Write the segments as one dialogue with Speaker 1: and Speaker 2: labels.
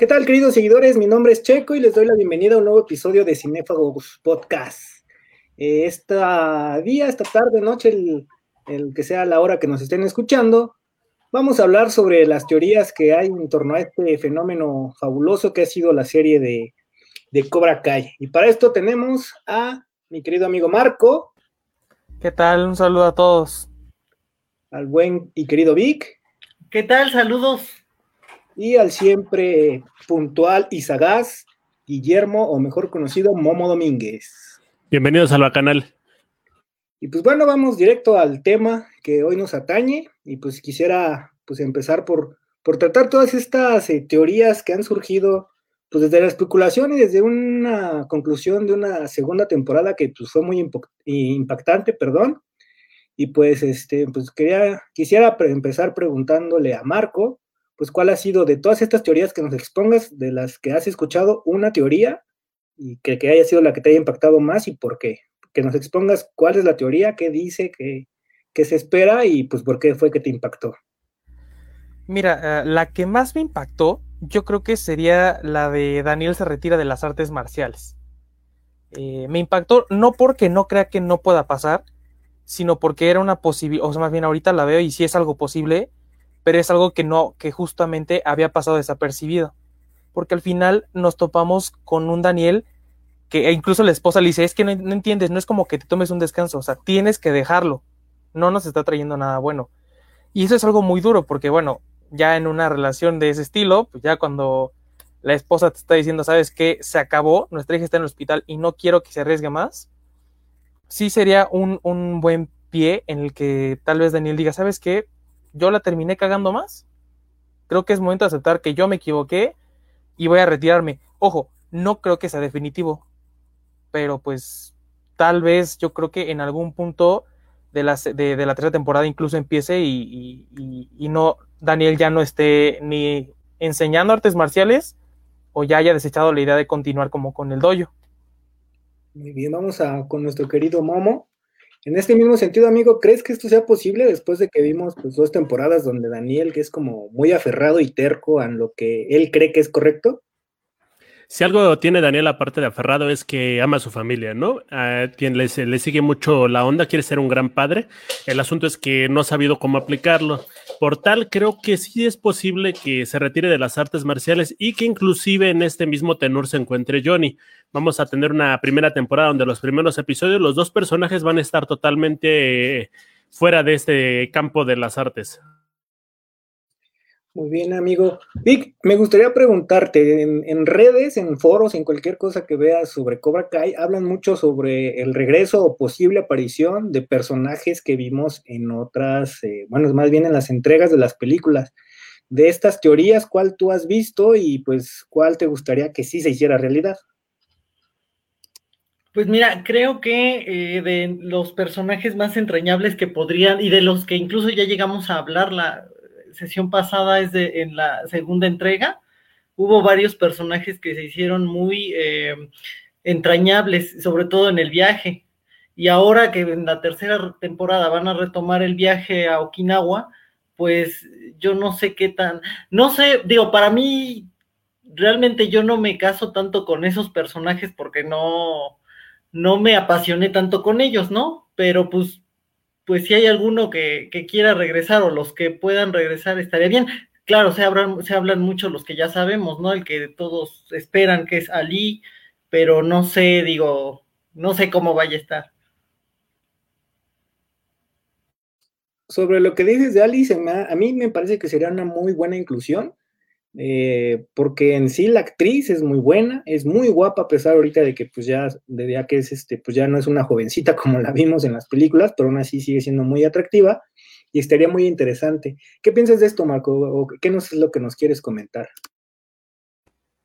Speaker 1: ¿Qué tal, queridos seguidores? Mi nombre es Checo y les doy la bienvenida a un nuevo episodio de Cinéfagos Podcast. Eh, esta día, esta tarde, noche, el, el, que sea la hora que nos estén escuchando, vamos a hablar sobre las teorías que hay en torno a este fenómeno fabuloso que ha sido la serie de, de Cobra Kai. Y para esto tenemos a mi querido amigo Marco.
Speaker 2: ¿Qué tal? Un saludo a todos.
Speaker 1: Al buen y querido Vic.
Speaker 3: ¿Qué tal? Saludos
Speaker 1: y al siempre puntual y sagaz Guillermo, o mejor conocido Momo Domínguez.
Speaker 4: Bienvenidos al canal.
Speaker 1: Y pues bueno, vamos directo al tema que hoy nos atañe y pues quisiera pues empezar por, por tratar todas estas eh, teorías que han surgido pues desde la especulación y desde una conclusión de una segunda temporada que pues fue muy impactante, perdón. Y pues este pues quería quisiera empezar preguntándole a Marco pues cuál ha sido de todas estas teorías que nos expongas, de las que has escuchado, una teoría y que, haya sido la que te haya impactado más y por qué. Que nos expongas cuál es la teoría, qué dice, qué, se espera y pues por qué fue que te impactó.
Speaker 2: Mira, eh, la que más me impactó, yo creo que sería la de Daniel se retira de las artes marciales. Eh, me impactó no porque no crea que no pueda pasar, sino porque era una posibilidad, o sea, más bien ahorita la veo y si es algo posible, pero es algo que no, que justamente había pasado desapercibido. Porque al final nos topamos con un Daniel que e incluso la esposa le dice, es que no, entiendes, no es como que te tomes un descanso, o sea, tienes que dejarlo, no nos está trayendo nada bueno. Y eso es algo muy duro, porque bueno, ya en una relación de ese estilo, pues ya cuando la esposa te está diciendo, sabes que se acabó, nuestra hija está en el hospital y no quiero que se arriesgue más, sí sería un, un buen pie en el que tal vez Daniel diga, sabes qué, yo la terminé cagando más. Creo que es momento de aceptar que yo me equivoqué y voy a retirarme. Ojo, no creo que sea definitivo, pero pues tal vez yo creo que en algún punto de la, de, la tercera temporada incluso empiece y, y, no, Daniel ya no esté ni enseñando artes marciales o ya haya desechado la idea de continuar como con el dojo.
Speaker 1: Muy bien, vamos a con nuestro querido Momo. En este mismo sentido, amigo, ¿crees que esto sea posible después de que vimos pues, dos temporadas donde Daniel, que es como muy aferrado y terco a lo que él cree que es correcto?
Speaker 4: Si algo tiene Daniel aparte de aferrado es que ama a su familia, ¿no? Le, le, sigue mucho la onda, quiere ser un gran padre. El asunto es que no ha sabido cómo aplicarlo. Por tal, creo que sí es posible que se retire de las artes marciales y que inclusive en este mismo tenor se encuentre Johnny. Vamos a tener una primera temporada donde los primeros episodios los dos personajes van a estar totalmente fuera de este campo de las artes.
Speaker 1: Muy bien, amigo. Vic, me gustaría preguntarte, en, redes, en foros, en cualquier cosa que veas sobre Cobra Kai, hablan mucho sobre el regreso o posible aparición de personajes que vimos en otras, eh, bueno, más bien en las entregas de las películas. De estas teorías, ¿cuál tú has visto y pues cuál te gustaría que sí se hiciera realidad?
Speaker 3: Pues mira, creo que eh, de los personajes más entrañables que podrían, y de los que incluso ya llegamos a hablar la, sesión pasada es de en la segunda entrega, hubo varios personajes que se hicieron muy eh, entrañables, sobre todo en el viaje. Y ahora que en la tercera temporada van a retomar el viaje a Okinawa, pues yo no sé qué tan, no sé, digo, para mí realmente yo no me caso tanto con esos personajes porque no, no me apasioné tanto con ellos, ¿no? Pero pues pues si hay alguno que, quiera regresar o los que puedan regresar, estaría bien. Claro, se hablan, se hablan mucho los que ya sabemos, ¿no? El que todos esperan que es Ali, pero no sé, digo, no sé cómo vaya a estar.
Speaker 1: Sobre lo que dices de Ali, a mí me parece que sería una muy buena inclusión. Eh, porque en sí la actriz es muy buena, es muy guapa a pesar ahorita de que pues ya, de ya que es este, pues ya no es una jovencita como la vimos en las películas, pero aún así sigue siendo muy atractiva y estaría muy interesante. ¿Qué piensas de esto, Marco? ¿O ¿Qué es lo que nos quieres comentar?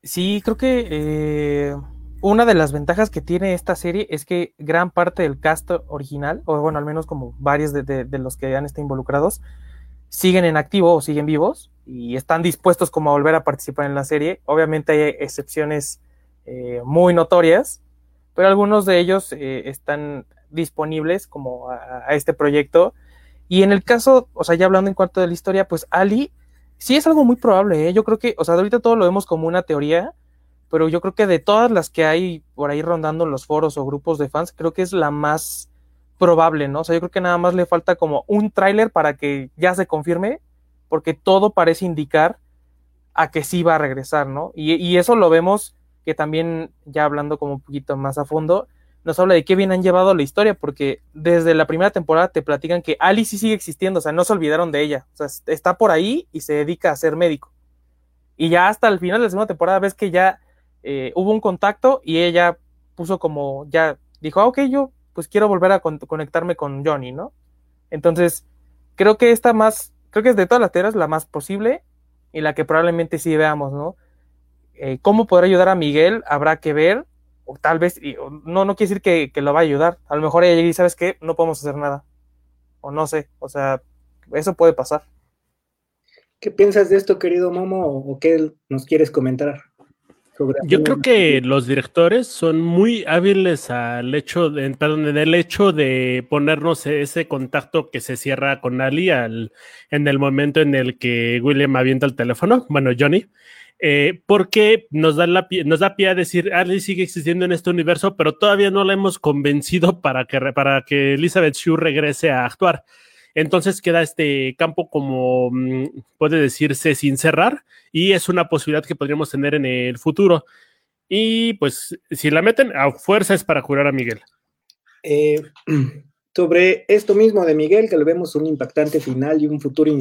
Speaker 2: Sí, creo que eh, una de las ventajas que tiene esta serie es que gran parte del cast original, o bueno, al menos como varios de los que han estado involucrados, siguen en activo o siguen vivos y están dispuestos como a volver a participar en la serie. Obviamente hay excepciones eh, muy notorias, pero algunos de ellos eh, están disponibles como a, este proyecto. Y en el caso, o sea, ya hablando en cuanto de la historia, pues Ali sí es algo muy probable, ¿eh? yo creo que, o sea, ahorita todo lo vemos como una teoría, pero yo creo que de todas las que hay por ahí rondando los foros o grupos de fans, creo que es la más probable, ¿no? O sea, yo creo que nada más le falta como un tráiler para que ya se confirme, porque todo parece indicar a que sí va a regresar, ¿no? Y, eso lo vemos que también, ya hablando como un poquito más a fondo, nos habla de qué bien han llevado la historia, porque desde la primera temporada te platican que Ali sí sigue existiendo, o sea, no se olvidaron de ella, o sea, está por ahí y se dedica a ser médico. Y ya hasta el final de la segunda temporada ves que ya eh, hubo un contacto y ella puso como, ya dijo, ah, ok, yo pues quiero volver a conectarme con Johnny, ¿no? Entonces, creo que esta más, creo que es de todas las teorías la más posible y la que probablemente sí veamos, ¿no? Eh, ¿Cómo poder ayudar a Miguel? Habrá que ver, o tal vez, no, no quiere decir que, que, lo va a ayudar, a lo mejor ella dice, ¿sabes qué? No podemos hacer nada, o no sé, o sea, eso puede pasar.
Speaker 1: ¿Qué piensas de esto, querido Momo, o qué nos quieres comentar?
Speaker 4: Yo creo que los directores son muy hábiles al hecho de, perdón, en hecho de ponernos ese contacto que se cierra con Ali al, en el momento en el que William avienta el teléfono, bueno, Johnny, eh, porque nos da, nos da pie a decir, Ali sigue existiendo en este universo, pero todavía no la hemos convencido para que, para que Elizabeth Shue regrese a actuar. Entonces queda este campo como mm, puede decirse sin cerrar y es una posibilidad que podríamos tener en el futuro. Y pues si la meten a fuerza es para curar a Miguel.
Speaker 1: Eh, sobre esto mismo de Miguel, que le vemos un impactante final y un futuro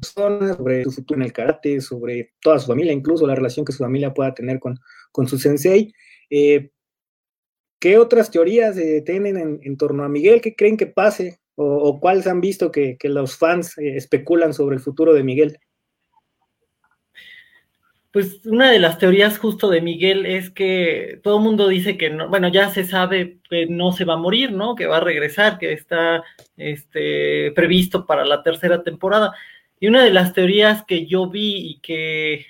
Speaker 1: sobre su futuro en el karate, sobre toda su familia, incluso la relación que su familia pueda tener con, con su sensei. Eh, ¿Qué otras teorías eh, tienen en, torno a Miguel? ¿Qué creen que pase? ¿O, cuáles han visto que, los fans eh, especulan sobre el futuro de Miguel?
Speaker 3: Pues una de las teorías justo de Miguel es que todo el mundo dice que no, bueno, ya se sabe que no se va a morir, ¿no? Que va a regresar, que está este, previsto para la tercera temporada. Y una de las teorías que yo vi y que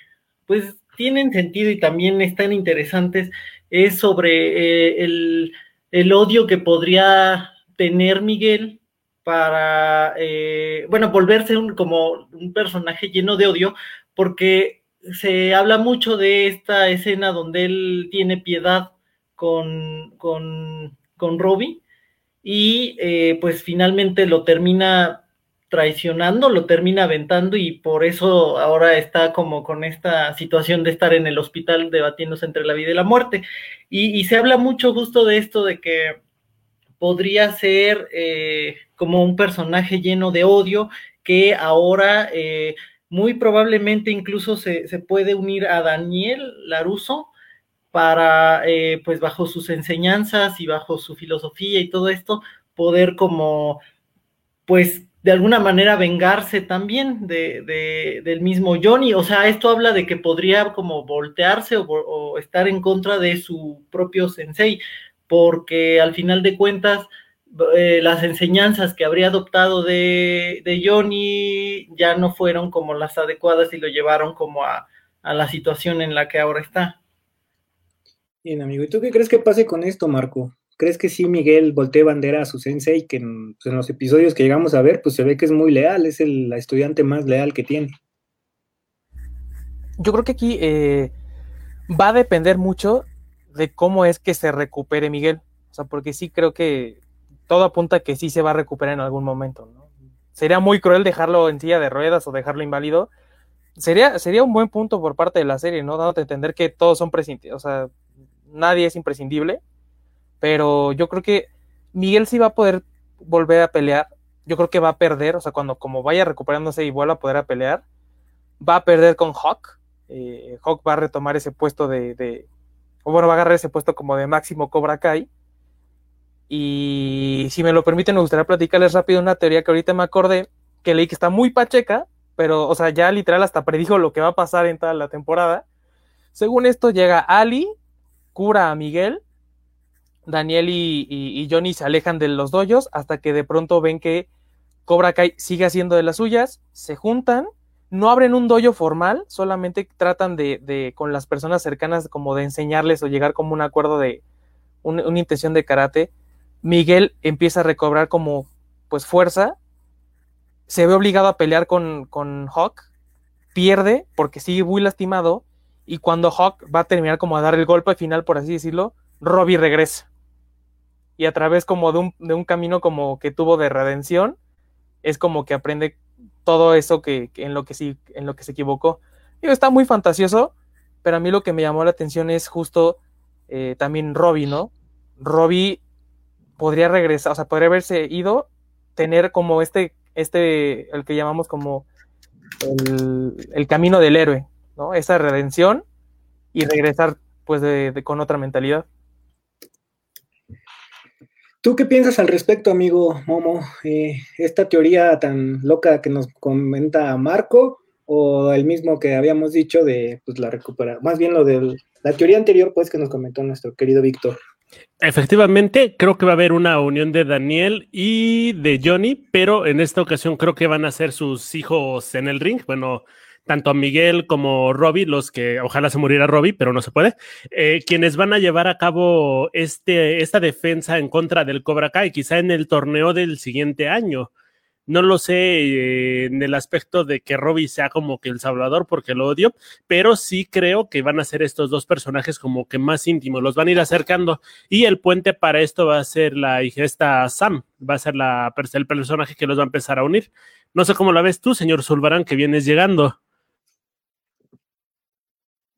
Speaker 3: pues tienen sentido y también están interesantes es sobre eh, el, odio que podría tener Miguel para, eh, bueno, volverse un, como un personaje lleno de odio, porque se habla mucho de esta escena donde él tiene piedad con, con, con Robbie y eh, pues finalmente lo termina traicionando, lo termina aventando y por eso ahora está como con esta situación de estar en el hospital debatiéndose entre la vida y la muerte. Y, se habla mucho justo de esto de que podría ser eh, como un personaje lleno de odio que ahora eh, muy probablemente incluso se, puede unir a Daniel Laruso para, eh, pues bajo sus enseñanzas y bajo su filosofía y todo esto, poder como, pues de alguna manera vengarse también de, del mismo Johnny. O sea, esto habla de que podría como voltearse o, estar en contra de su propio sensei, porque al final de cuentas eh, las enseñanzas que habría adoptado de, de, Johnny ya no fueron como las adecuadas y lo llevaron como a, a la situación en la que ahora está.
Speaker 1: Bien, amigo. ¿Y tú qué crees que pase con esto, Marco? ¿Crees que sí Miguel voltee bandera a su sensei, que pues, en, los episodios que llegamos a ver, pues se ve que es muy leal, es el estudiante más leal que tiene?
Speaker 2: Yo creo que aquí eh, va a depender mucho de cómo es que se recupere Miguel. O sea, porque sí creo que todo apunta a que sí se va a recuperar en algún momento. Sería muy cruel dejarlo en silla de ruedas o dejarlo inválido. Sería, sería un buen punto por parte de la serie, ¿no? Dándote a entender que todos son prescindibles, o sea, nadie es imprescindible pero yo creo que Miguel sí va a poder volver a pelear. Yo creo que va a perder, o sea, cuando como vaya recuperándose y vuelva a poder a pelear, va a perder con Hawk. Eh, Hawk va a retomar ese puesto de, o bueno, va a agarrar ese puesto como de máximo Cobra Kai. Y si me lo permiten, me gustaría platicarles rápido una teoría que ahorita me acordé, que leí que está muy pacheca, pero, o sea, ya literal hasta predijo lo que va a pasar en toda la temporada. Según esto, llega Ali, cura a Miguel Daniel y, Johnny se alejan de los doyos hasta que de pronto ven que Cobra Kai sigue haciendo de las suyas, se juntan, no abren un dojo formal, solamente tratan de, con las personas cercanas como de enseñarles o llegar como un acuerdo de una intención de karate. Miguel empieza a recobrar como pues fuerza, se ve obligado a pelear con, con Hawk, pierde porque sigue muy lastimado y cuando Hawk va a terminar como a dar el golpe final, por así decirlo, Robbie regresa. Y a través como de un, de un camino como que tuvo de redención, es como que aprende todo eso que, en, lo que sí, en lo que se equivocó. está muy fantasioso, pero a mí lo que me llamó la atención es justo eh, también Robbie, ¿no? Robbie podría regresar, o sea, podría haberse ido, tener como este, este, el que llamamos como el, camino del héroe, ¿no? Esa redención y regresar pues con otra mentalidad.
Speaker 1: ¿Tú qué piensas al respecto, amigo Momo? Eh, ¿Esta teoría tan loca que nos comenta Marco o el mismo que habíamos dicho de pues, la recuperación? Más bien lo de la teoría anterior, pues, que nos comentó nuestro querido Víctor.
Speaker 4: Efectivamente, creo que va a haber una unión de Daniel y de Johnny, pero en esta ocasión creo que van a ser sus hijos en el ring. Bueno, tanto Miguel como Robbie, los que ojalá se muriera Robbie, pero no se puede, eh, quienes van a llevar a cabo este, esta defensa en contra del Cobra Kai, quizá en el torneo del siguiente año. No lo sé eh, en el aspecto de que Robbie sea como que el salvador porque lo odio, pero sí creo que van a ser estos dos personajes como que más íntimos, los van a ir acercando y el puente para esto va a ser la hija esta Sam, va a ser la, el personaje que los va a empezar a unir. No sé cómo la ves tú, señor Zulbarán, que vienes llegando.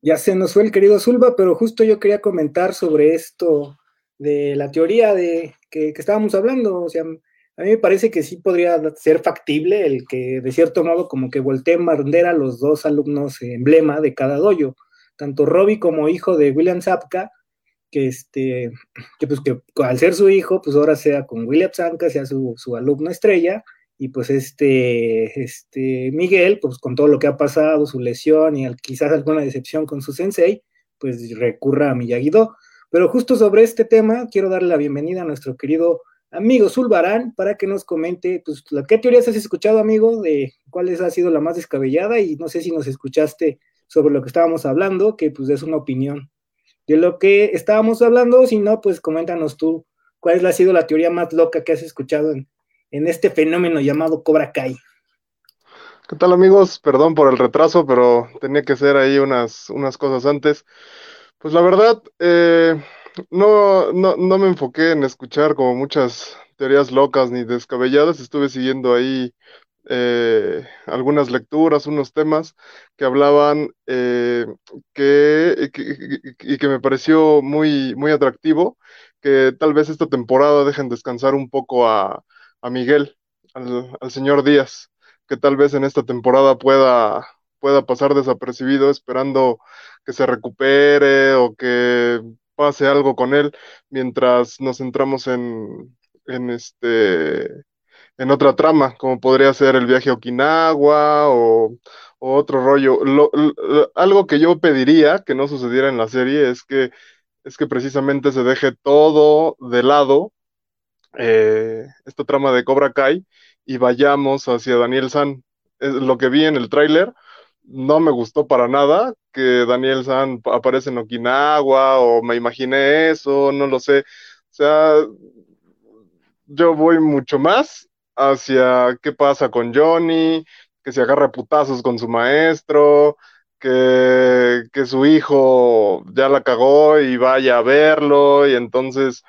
Speaker 1: Ya se nos fue el querido Zulba, pero justo yo quería comentar sobre esto de la teoría de que, estábamos hablando. O sea, a mí me parece que sí podría ser factible el que de cierto modo como que volteen bandera los dos alumnos emblema de cada doyo, tanto Robbie como hijo de William Zapka, que este, que pues que al ser su hijo, pues ahora sea con William Zapka, sea su, su alumno estrella, y pues este, este Miguel, pues con todo lo que ha pasado, su lesión y quizás alguna decepción con su sensei, pues recurra a Miyagi-Do. Pero justo sobre este tema, quiero darle la bienvenida a nuestro querido amigo Zulbarán para que nos comente, pues, ¿qué teorías has escuchado, amigo, de cuál ha sido la más descabellada? Y no sé si nos escuchaste sobre lo que estábamos hablando, que pues es una opinión de lo que estábamos hablando, si no, pues coméntanos tú cuál ha sido la teoría más loca que has escuchado en, en este fenómeno llamado Cobra Kai.
Speaker 5: ¿Qué tal amigos? Perdón por el retraso, pero tenía que hacer ahí unas, unas cosas antes. Pues la verdad, eh, no, no, no me enfoqué en escuchar como muchas teorías locas ni descabelladas, estuve siguiendo ahí eh, algunas lecturas, unos temas que hablaban eh, que, y que me pareció muy, muy atractivo, que tal vez esta temporada dejen descansar un poco a, a Miguel, al, señor Díaz, que tal vez en esta temporada pueda, pueda pasar desapercibido esperando que se recupere o que pase algo con él mientras nos centramos en, en este en otra trama, como podría ser el viaje a Okinawa o, otro rollo. algo que yo pediría que no sucediera en la serie es que es que precisamente se deje todo de lado eh, esta trama de Cobra Kai y vayamos hacia Daniel San. lo que vi en el tráiler no me gustó para nada que Daniel San aparece en Okinawa o me imaginé eso, no lo sé. O sea, yo voy mucho más hacia qué pasa con Johnny, que se agarra putazos con su maestro, que, que su hijo ya la cagó y vaya a verlo y entonces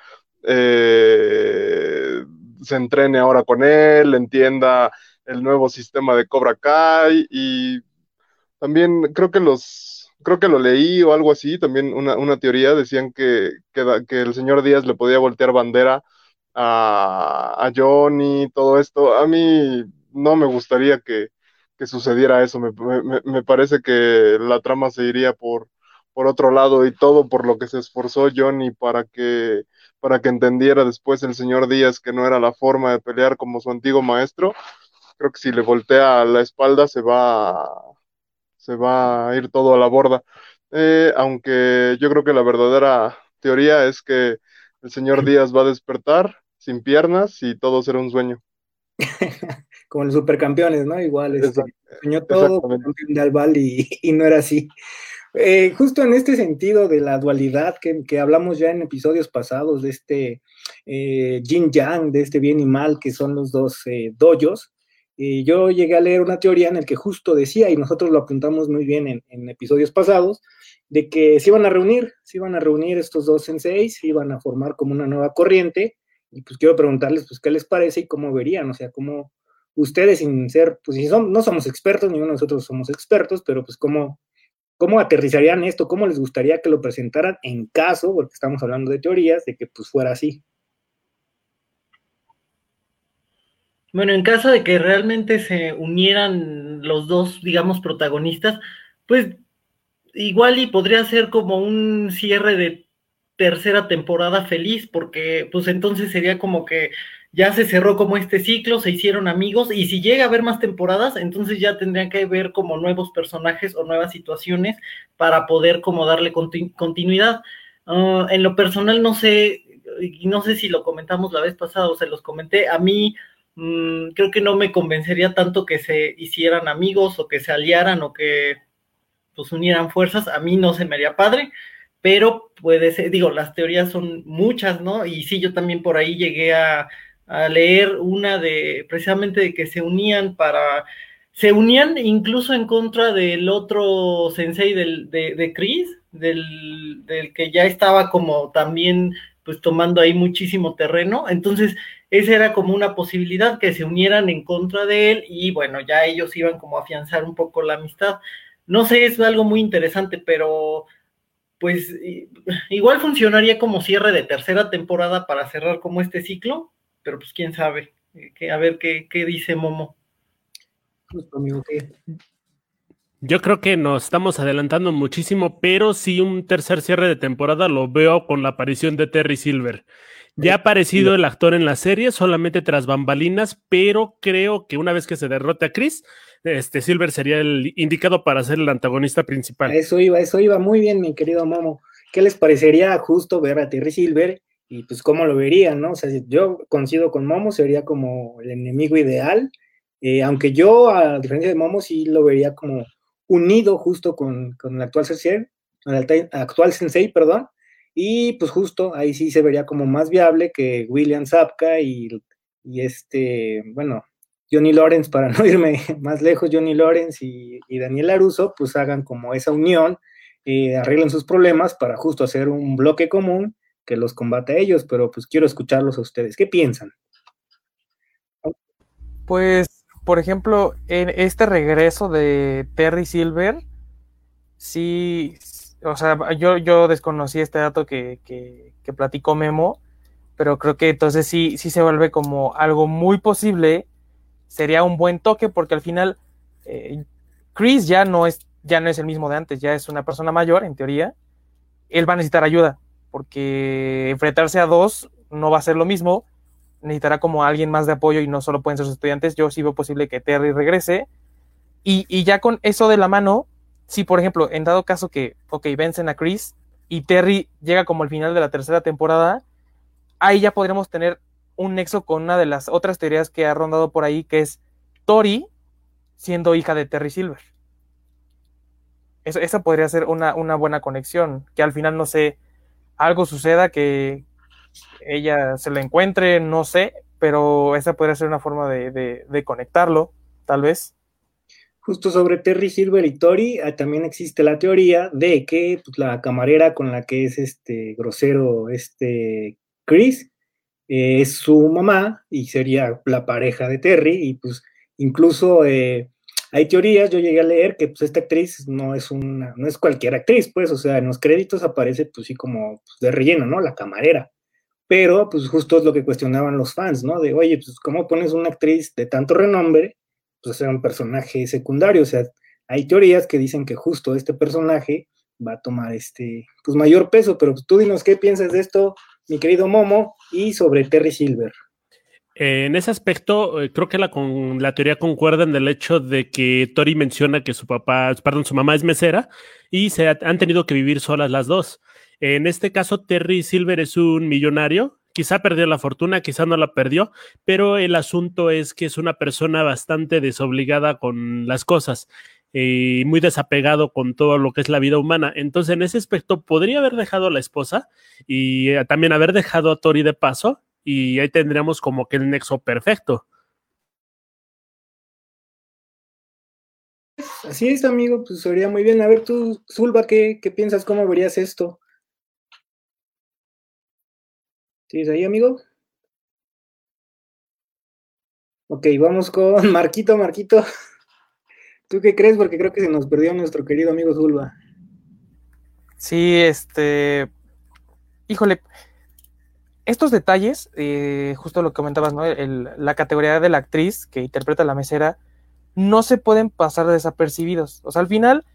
Speaker 5: eh, se entrene ahora con él, entienda el nuevo sistema de Cobra Kai y también creo que los, creo que lo leí o algo así, también una, teoría, decían que, que, el señor Díaz le podía voltear bandera a, a Johnny, todo esto. A mí no me gustaría que, sucediera eso, me, me, parece que la trama se iría por, por otro lado y todo por lo que se esforzó Johnny para que para que entendiera después el señor Díaz que no era la forma de pelear como su antiguo maestro. Creo que si le voltea la espalda se va, se va a ir todo a la borda. Eh, aunque yo creo que la verdadera teoría es que el señor Díaz va a despertar sin piernas y todo será un sueño.
Speaker 1: como los supercampeones, ¿no? Igual, este, soñó todo campeón de Albal y, y no era así. Eh, justo en este sentido de la dualidad que, hablamos ya en episodios pasados, de este eh, yin yang, de este bien y mal, que son los dos eh, doyos, yo llegué a leer una teoría en la que justo decía, y nosotros lo apuntamos muy bien en, en, episodios pasados, de que se iban a reunir, se iban a reunir estos dos senseis, se iban a formar como una nueva corriente, y pues quiero preguntarles, pues, ¿qué les parece y cómo verían? O sea, cómo ustedes sin ser, pues, si son, no somos expertos, ninguno de nosotros somos expertos, pero pues, ¿cómo, ¿cómo aterrizarían esto? ¿Cómo les gustaría que lo presentaran en caso, porque estamos hablando de teorías, de que pues fuera así?
Speaker 3: Bueno, en caso de que realmente se unieran los dos, digamos, protagonistas, pues igual y podría ser como un cierre de tercera temporada feliz, porque pues entonces sería como que ya se cerró como este ciclo, se hicieron amigos, y si llega a haber más temporadas, entonces ya tendrían que ver como nuevos personajes o nuevas situaciones para poder como darle continuidad. Uh, en lo personal no sé, no sé si lo comentamos la vez pasada o se los comenté, a mí Mm, creo que no me convencería tanto que se hicieran amigos o que se aliaran o que pues unieran fuerzas, a mí no se me haría padre, pero puede ser, digo, las teorías son muchas, ¿no? Y sí, yo también por ahí llegué a, leer una de, precisamente de que se unían para, se unían incluso en contra del otro sensei del, de, de Chris, del, del que ya estaba como también pues tomando ahí muchísimo terreno, entonces esa era como una posibilidad que se unieran en contra de él y bueno, ya ellos iban como a afianzar un poco la amistad. No sé, es algo muy interesante, pero pues igual funcionaría como cierre de tercera temporada para cerrar como este ciclo, pero pues quién sabe, eh, a ver qué, qué dice Momo.
Speaker 4: Yo creo que nos estamos adelantando muchísimo, pero sí un tercer cierre de temporada lo veo con la aparición de Terry Silver. Ya ha aparecido el actor en la serie, solamente tras bambalinas, pero creo que una vez que se derrote a Chris, este Silver sería el indicado para ser el antagonista principal.
Speaker 1: Eso iba, eso iba muy bien, mi querido Momo. ¿Qué les parecería justo ver a Terry Silver y pues cómo lo verían, no? O sea, yo coincido con Momo, sería como el enemigo ideal, eh, aunque yo, a diferencia de Momo, sí lo vería como unido justo con, con el actual sensei, el actual sensei, perdón, y pues justo ahí sí se vería como más viable que William Zapka y, este, bueno, Johnny Lawrence, para no irme más lejos, Johnny Lawrence y, Daniel Aruso, pues hagan como esa unión, eh, arreglen sus problemas para justo hacer un bloque común que los combate a ellos, pero pues quiero escucharlos a ustedes. ¿Qué piensan?
Speaker 2: Pues, por ejemplo, en este regreso de Terry Silver, sí, o sea, yo, yo desconocí este dato que, que, platicó Memo, pero creo que entonces sí, sí se vuelve como algo muy posible. Sería un buen toque porque al final eh, Chris ya no, es, ya no es el mismo de antes, ya es una persona mayor en teoría. Él va a necesitar ayuda porque enfrentarse a dos no va a ser lo mismo. Necesitará como alguien más de apoyo y no solo pueden ser sus estudiantes. Yo sí veo posible que Terry regrese. Y, y ya con eso de la mano, si, por ejemplo, en dado caso que, ok, vencen a Chris y Terry llega como al final de la tercera temporada, ahí ya podríamos tener un nexo con una de las otras teorías que ha rondado por ahí, que es Tori siendo hija de Terry Silver. esa podría ser una, buena conexión, que al final, no sé, algo suceda que ella se la encuentre, no sé, pero esa podría ser una forma de conectarlo, tal vez.
Speaker 1: Justo sobre Terry Silver y Tori, ah, también existe la teoría de que pues, la camarera con la que es este grosero, este Chris, eh, es su mamá y sería la pareja de Terry. Y pues incluso eh, hay teorías, yo llegué a leer que pues esta actriz no es una, no es cualquier actriz, pues, o sea, en los créditos aparece pues sí como pues, de relleno, ¿no? La camarera. Pero pues justo es lo que cuestionaban los fans, ¿no? De, oye, pues ¿cómo pones una actriz de tanto renombre? pues, ser un personaje secundario. O sea, hay teorías que dicen que justo este personaje va a tomar este, pues mayor peso, pero tú dinos qué piensas de esto, mi querido Momo, y sobre Terry Silver.
Speaker 4: En ese aspecto, eh, creo que la, con, la teoría concuerda en el hecho de que Tori menciona que su papá, perdón, su mamá es mesera y se han tenido que vivir solas las dos. En este caso, Terry Silver es un millonario Quizá perdió la fortuna, quizá no la perdió, pero el asunto es que es una persona bastante desobligada con las cosas y muy desapegado con todo lo que es la vida humana. Entonces, en ese aspecto, podría haber dejado a la esposa y eh, también haber dejado a Tori de paso y ahí tendríamos como que el nexo perfecto.
Speaker 1: Así es, amigo, pues sería muy bien. A ver, tú, Zulba, ¿qué, qué piensas? ¿Cómo verías esto? ¿Sigues ahí, amigo? Ok, vamos con Marquito, Marquito. ¿Tú qué crees? Porque creo que se nos perdió nuestro querido amigo Zulba.
Speaker 2: Sí, este. Híjole. Estos detalles, eh, justo lo que comentabas, ¿no? la categoría de la actriz que interpreta la mesera, no se pueden pasar desapercibidos. O sea, al final,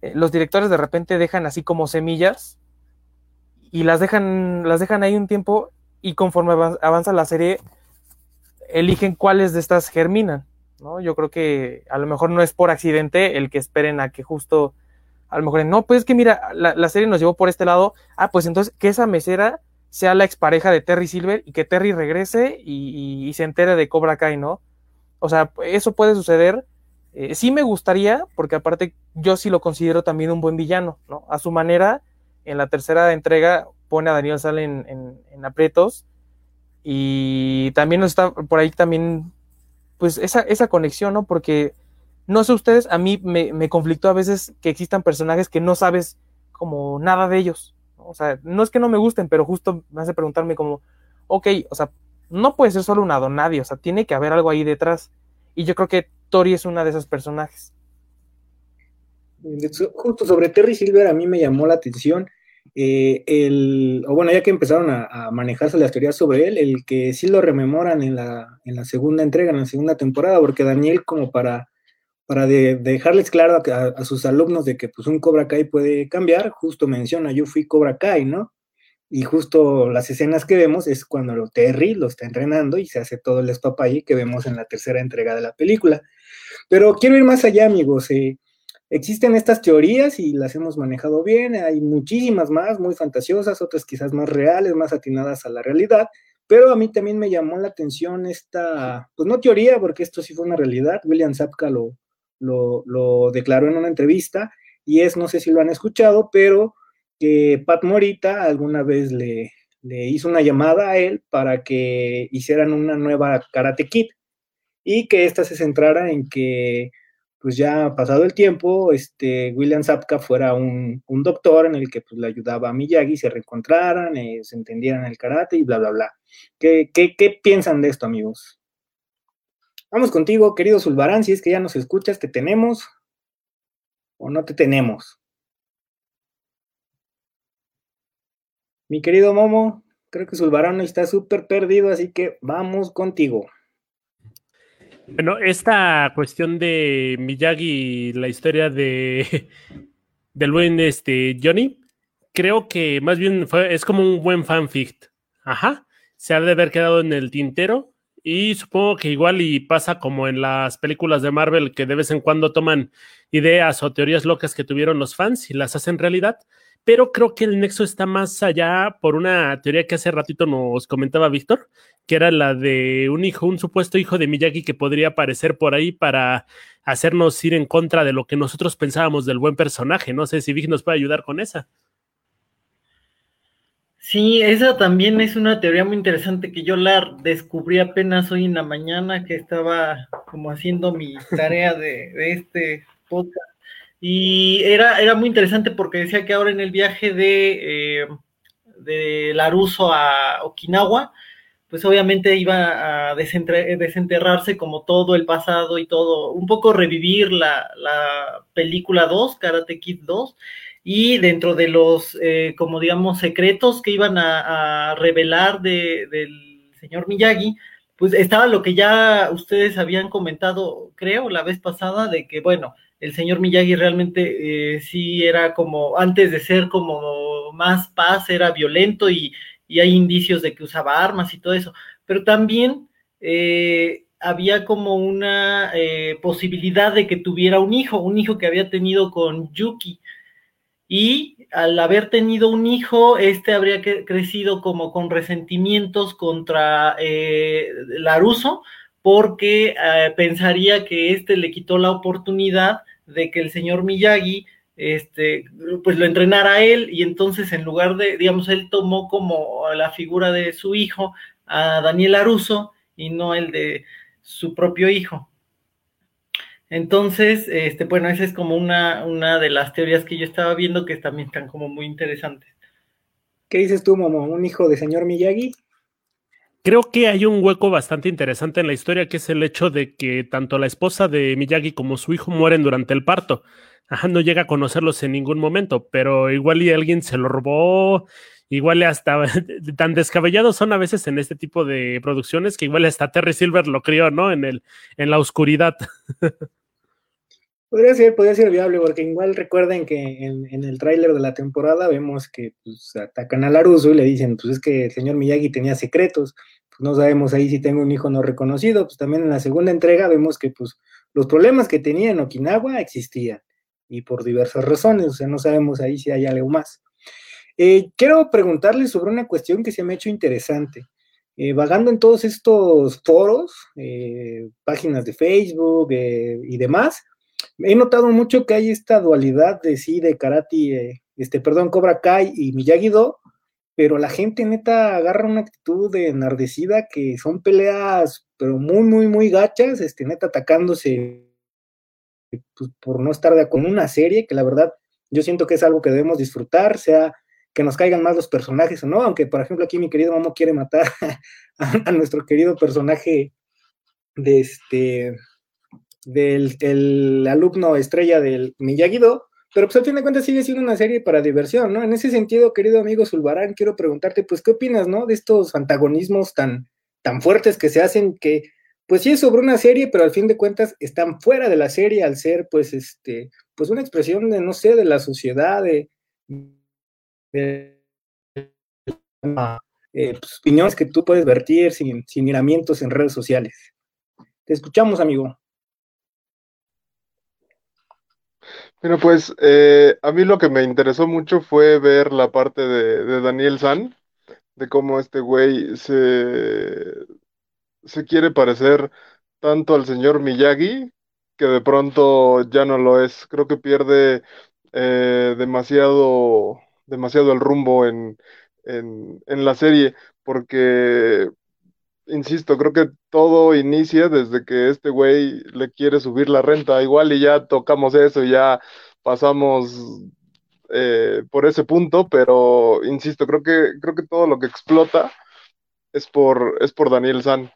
Speaker 2: eh, los directores de repente dejan así como semillas y las dejan, las dejan ahí un tiempo y conforme avanza la serie, eligen cuáles de estas germinan. ¿no? Yo creo que a lo mejor no es por accidente el que esperen a que justo, a lo mejor, no, pues es que mira, la, serie nos llevó por este lado, ah, pues entonces que esa mesera sea la expareja de Terry Silver y que Terry regrese y, se entere de Cobra Kai, ¿no? O sea, eso puede suceder. Eh, sí me gustaría, porque aparte yo sí lo considero también un buen villano, ¿no? A su manera, en la tercera entrega pone a Daniel Sal en, aprietos y también está por ahí también pues esa, esa conexión, ¿no? Porque, no sé ustedes, a mí me, me conflictó a veces que existan personajes que no sabes como nada de ellos. O sea, no es que no me gusten, pero justo me hace preguntarme como, ok, o sea, no puede ser solo una nadie, o sea, tiene que haber algo ahí detrás. Y yo creo que Tori es una de esos personajes.
Speaker 1: Justo sobre Terry Silver a mí me llamó la atención eh, el, o bueno, ya que empezaron a, manejarse las teorías sobre él, el que sí lo rememoran en la, en la segunda entrega, en la segunda temporada, porque Daniel como para, para dejarles claro a, sus alumnos de que pues un Cobra Kai puede cambiar, justo menciona, yo fui Cobra Kai, ¿no? Y justo las escenas que vemos es cuando Terry lo está entrenando y se hace todo el espapalle que vemos en la tercera entrega de la película. Pero quiero ir más allá, amigos. Eh, Existen estas teorías y las hemos manejado bien, hay muchísimas más, muy fantasiosas, otras quizás más reales, más atinadas a la realidad, pero a mí también me llamó la atención esta, pues no teoría, porque esto sí fue una realidad, William Zapka lo, lo, declaró en una entrevista, y es, no sé si lo han escuchado, pero que Pat Morita alguna vez le, le hizo una llamada a él para que hicieran una nueva Karate Kid, y que ésta se centrara en que pues ya pasado el tiempo, este, William Zapka fuera un, doctor en el que pues, le ayudaba a Miyagi, se reencontraran, eh, se entendieran el karate y bla, bla, bla. ¿Qué, qué, piensan de esto, amigos? Vamos contigo, querido Zulbarán, si es que ya nos escuchas, ¿te tenemos o no te tenemos? Mi querido Momo, creo que Zulbarán está súper perdido, así que vamos contigo.
Speaker 4: Bueno, esta cuestión de Miyagi, la historia de del buen este Johnny, creo que más bien fue, es como un buen fanfic. Ajá. Se ha de haber quedado en el tintero. Y supongo que igual y pasa como en las películas de Marvel que de vez en cuando toman ideas o teorías locas que tuvieron los fans y las hacen realidad pero creo que el nexo está más allá por una teoría que hace ratito nos comentaba Víctor, que era la de un hijo, un supuesto hijo de Miyagi que podría aparecer por ahí para hacernos ir en contra de lo que nosotros pensábamos del buen personaje. No sé si Vic nos puede ayudar con esa.
Speaker 3: Sí, esa también es una teoría muy interesante que yo la descubrí apenas hoy en la mañana que estaba como haciendo mi tarea de, este podcast. Y era, era muy interesante porque decía que ahora en el viaje de, eh, de Laruso a Okinawa, pues obviamente iba a desenterrarse como todo el pasado y todo, un poco revivir la, la película 2, Karate Kid 2, y dentro de los, eh, como digamos, secretos que iban a, revelar de, del señor Miyagi, pues estaba lo que ya ustedes habían comentado, creo, la vez pasada, de que, bueno, el señor Miyagi realmente eh, sí era como, antes de ser como más paz, era violento y, hay indicios de que usaba armas y todo eso, pero también eh, había como una eh, posibilidad de que tuviera un hijo, un hijo que había tenido con Yuki. Y al haber tenido un hijo, este habría crecido como con resentimientos contra Laruso, porque pensaría que este le quitó la oportunidad de que el señor Miyagi, este, pues lo entrenara a él y entonces en lugar de, digamos, él tomó como la figura de su hijo a Daniel Aruso y no el de su propio hijo. Entonces, este, bueno, esa es como una, una de las teorías que yo estaba viendo que también están como muy interesantes.
Speaker 1: ¿Qué dices tú, Momo? ¿Un hijo de señor Miyagi?
Speaker 4: Creo que hay un hueco bastante interesante en la historia, que es el hecho de que tanto la esposa de Miyagi como su hijo mueren durante el parto. Ajá, no llega a conocerlos en ningún momento, pero igual y alguien se lo robó, igual hasta tan descabellados son a veces en este tipo de producciones que igual hasta Terry Silver lo crió, ¿no? En el, en la oscuridad.
Speaker 1: Podría ser, podría ser viable, porque igual recuerden que en, el tráiler de la temporada vemos que pues, atacan a Laruso y le dicen, pues es que el señor Miyagi tenía secretos, pues no sabemos ahí si tengo un hijo no reconocido, pues también en la segunda entrega vemos que pues los problemas que tenía en Okinawa existían, y por diversas razones, o sea, no sabemos ahí si hay algo más. Eh, quiero preguntarles sobre una cuestión que se me ha hecho interesante. Eh, vagando en todos estos foros, eh, páginas de Facebook y demás, he notado mucho que hay esta dualidad de sí, de karate, este, perdón, Cobra Kai y Miyagi-Do, pero la gente neta agarra una actitud de enardecida que son peleas, pero muy, muy, muy gachas, este, neta atacándose pues, por no estar con una serie, que la verdad yo siento que es algo que debemos disfrutar, sea que nos caigan más los personajes o no, aunque por ejemplo aquí mi querido Momo quiere matar a, nuestro querido personaje de este del alumno estrella del Miyagi-Do, pero pues al fin de cuentas sigue siendo una serie para diversión, ¿no? En ese sentido, querido amigo Zulbarán, quiero preguntarte, pues, ¿qué opinas, no? De estos antagonismos tan, tan fuertes que se hacen que, pues sí es sobre una serie, pero al fin de cuentas están fuera de la serie al ser, pues, este, pues una expresión de, no sé, de la sociedad, de, eh, pues, opiniones que tú puedes vertir sin, sin miramientos en redes sociales. Te escuchamos, amigo.
Speaker 5: Mira, pues eh, a mí lo que me interesó mucho fue ver la parte de, Daniel San, de cómo este güey se, se quiere parecer tanto al señor Miyagi que de pronto ya no lo es. Creo que pierde eh, demasiado, demasiado el rumbo en, en, en la serie, porque insisto, creo que todo inicia desde que este güey le quiere subir la renta. Igual y ya tocamos eso ya pasamos eh, por ese punto, pero insisto, creo que, creo que todo lo que explota es por, es por Daniel San.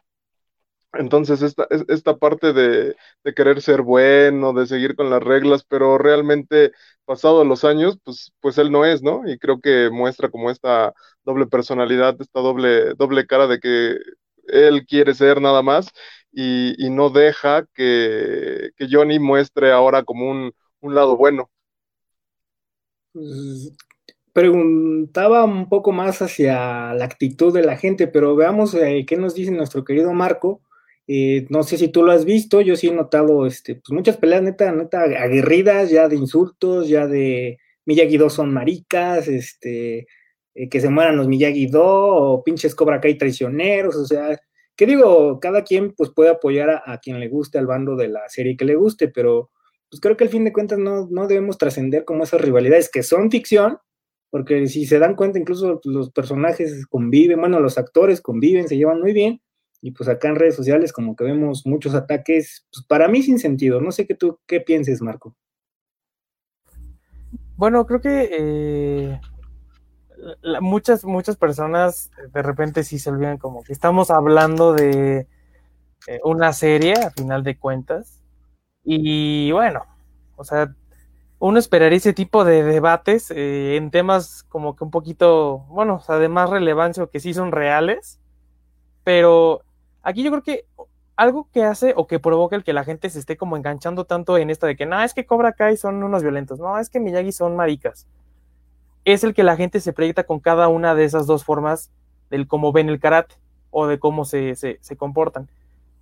Speaker 5: Entonces, esta, esta parte de, de, querer ser bueno, de seguir con las reglas, pero realmente pasado los años, pues, pues él no es, ¿no? Y creo que muestra como esta doble personalidad, esta doble, doble cara de que él quiere ser nada más y, no deja que, Johnny muestre ahora como un, lado bueno.
Speaker 1: Pues, preguntaba un poco más hacia la actitud de la gente, pero veamos eh, qué nos dice nuestro querido Marco. Eh, no sé si tú lo has visto, yo sí he notado este, pues muchas peleas neta, neta aguerridas, ya de insultos, ya de Miyagi-Do son maricas, este, eh, que se mueran los Miyagi-Do o pinches Cobra Kai traicioneros, o sea, que digo, cada quien pues puede apoyar a, quien le guste, al bando de la serie que le guste, pero pues creo que al fin de cuentas no, no debemos trascender como esas rivalidades que son ficción, porque si se dan cuenta incluso los personajes conviven, bueno, los actores conviven, se llevan muy bien, y pues acá en redes sociales como que vemos muchos ataques, pues para mí sin sentido, no sé qué tú, qué pienses, Marco.
Speaker 2: Bueno, creo que eh, muchas, muchas personas de repente sí se olvidan como que estamos hablando de eh, una serie a final de cuentas. Y bueno, o sea, uno esperaría ese tipo de debates eh, en temas como que un poquito, bueno, o de más relevancia o que sí son reales. Pero aquí yo creo que algo que hace o que provoca el que la gente se esté como enganchando tanto en esta de que no, es que Cobra Kai son unos violentos, no, es que Miyagi son maricas es el que la gente se proyecta con cada una de esas dos formas del cómo ven el karate o de cómo se, se, comportan.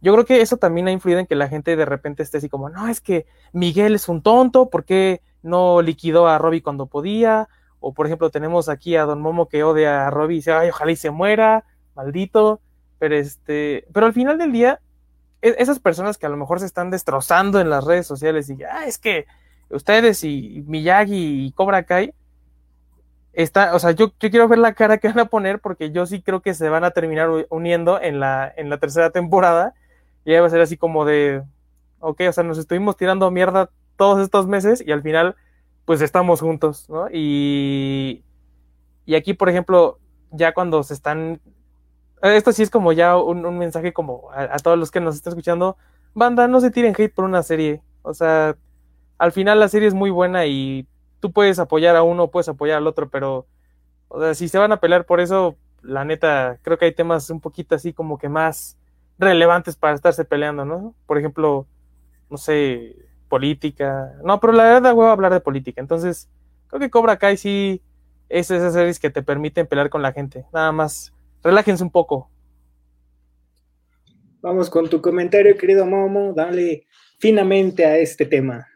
Speaker 2: Yo creo que eso también ha influido en que la gente de repente esté así como, no, es que Miguel es un tonto, ¿por qué no liquidó a Robbie cuando podía? O por ejemplo, tenemos aquí a Don Momo que odia a Robbie y dice, ay, ojalá y se muera, maldito. Pero este, pero al final del día, e, esas personas que a lo mejor se están destrozando en las redes sociales y, ah, es que ustedes y Miyagi y Cobra Kai, está, o sea, yo, yo, quiero ver la cara que van a poner porque yo sí creo que se van a terminar uniendo en la, en la tercera temporada y va a ser así como de, ok, o sea, nos estuvimos tirando mierda todos estos meses y al final, pues estamos juntos, ¿no? Y, y aquí, por ejemplo, ya cuando se están, esto sí es como ya un, mensaje como a, a, todos los que nos están escuchando, banda, no se tiren hate por una serie, o sea, al final la serie es muy buena y tú puedes apoyar a uno, puedes apoyar al otro, pero, o sea, si se van a pelear por eso, la neta, creo que hay temas un poquito así como que más relevantes para estarse peleando, ¿no? Por ejemplo, no sé, política. No, pero la verdad voy a hablar de política. Entonces, creo que Cobra Kai sí es esas series que te permiten pelear con la gente. Nada más, relájense un poco.
Speaker 1: Vamos con tu comentario, querido Momo. Dale finamente a este tema.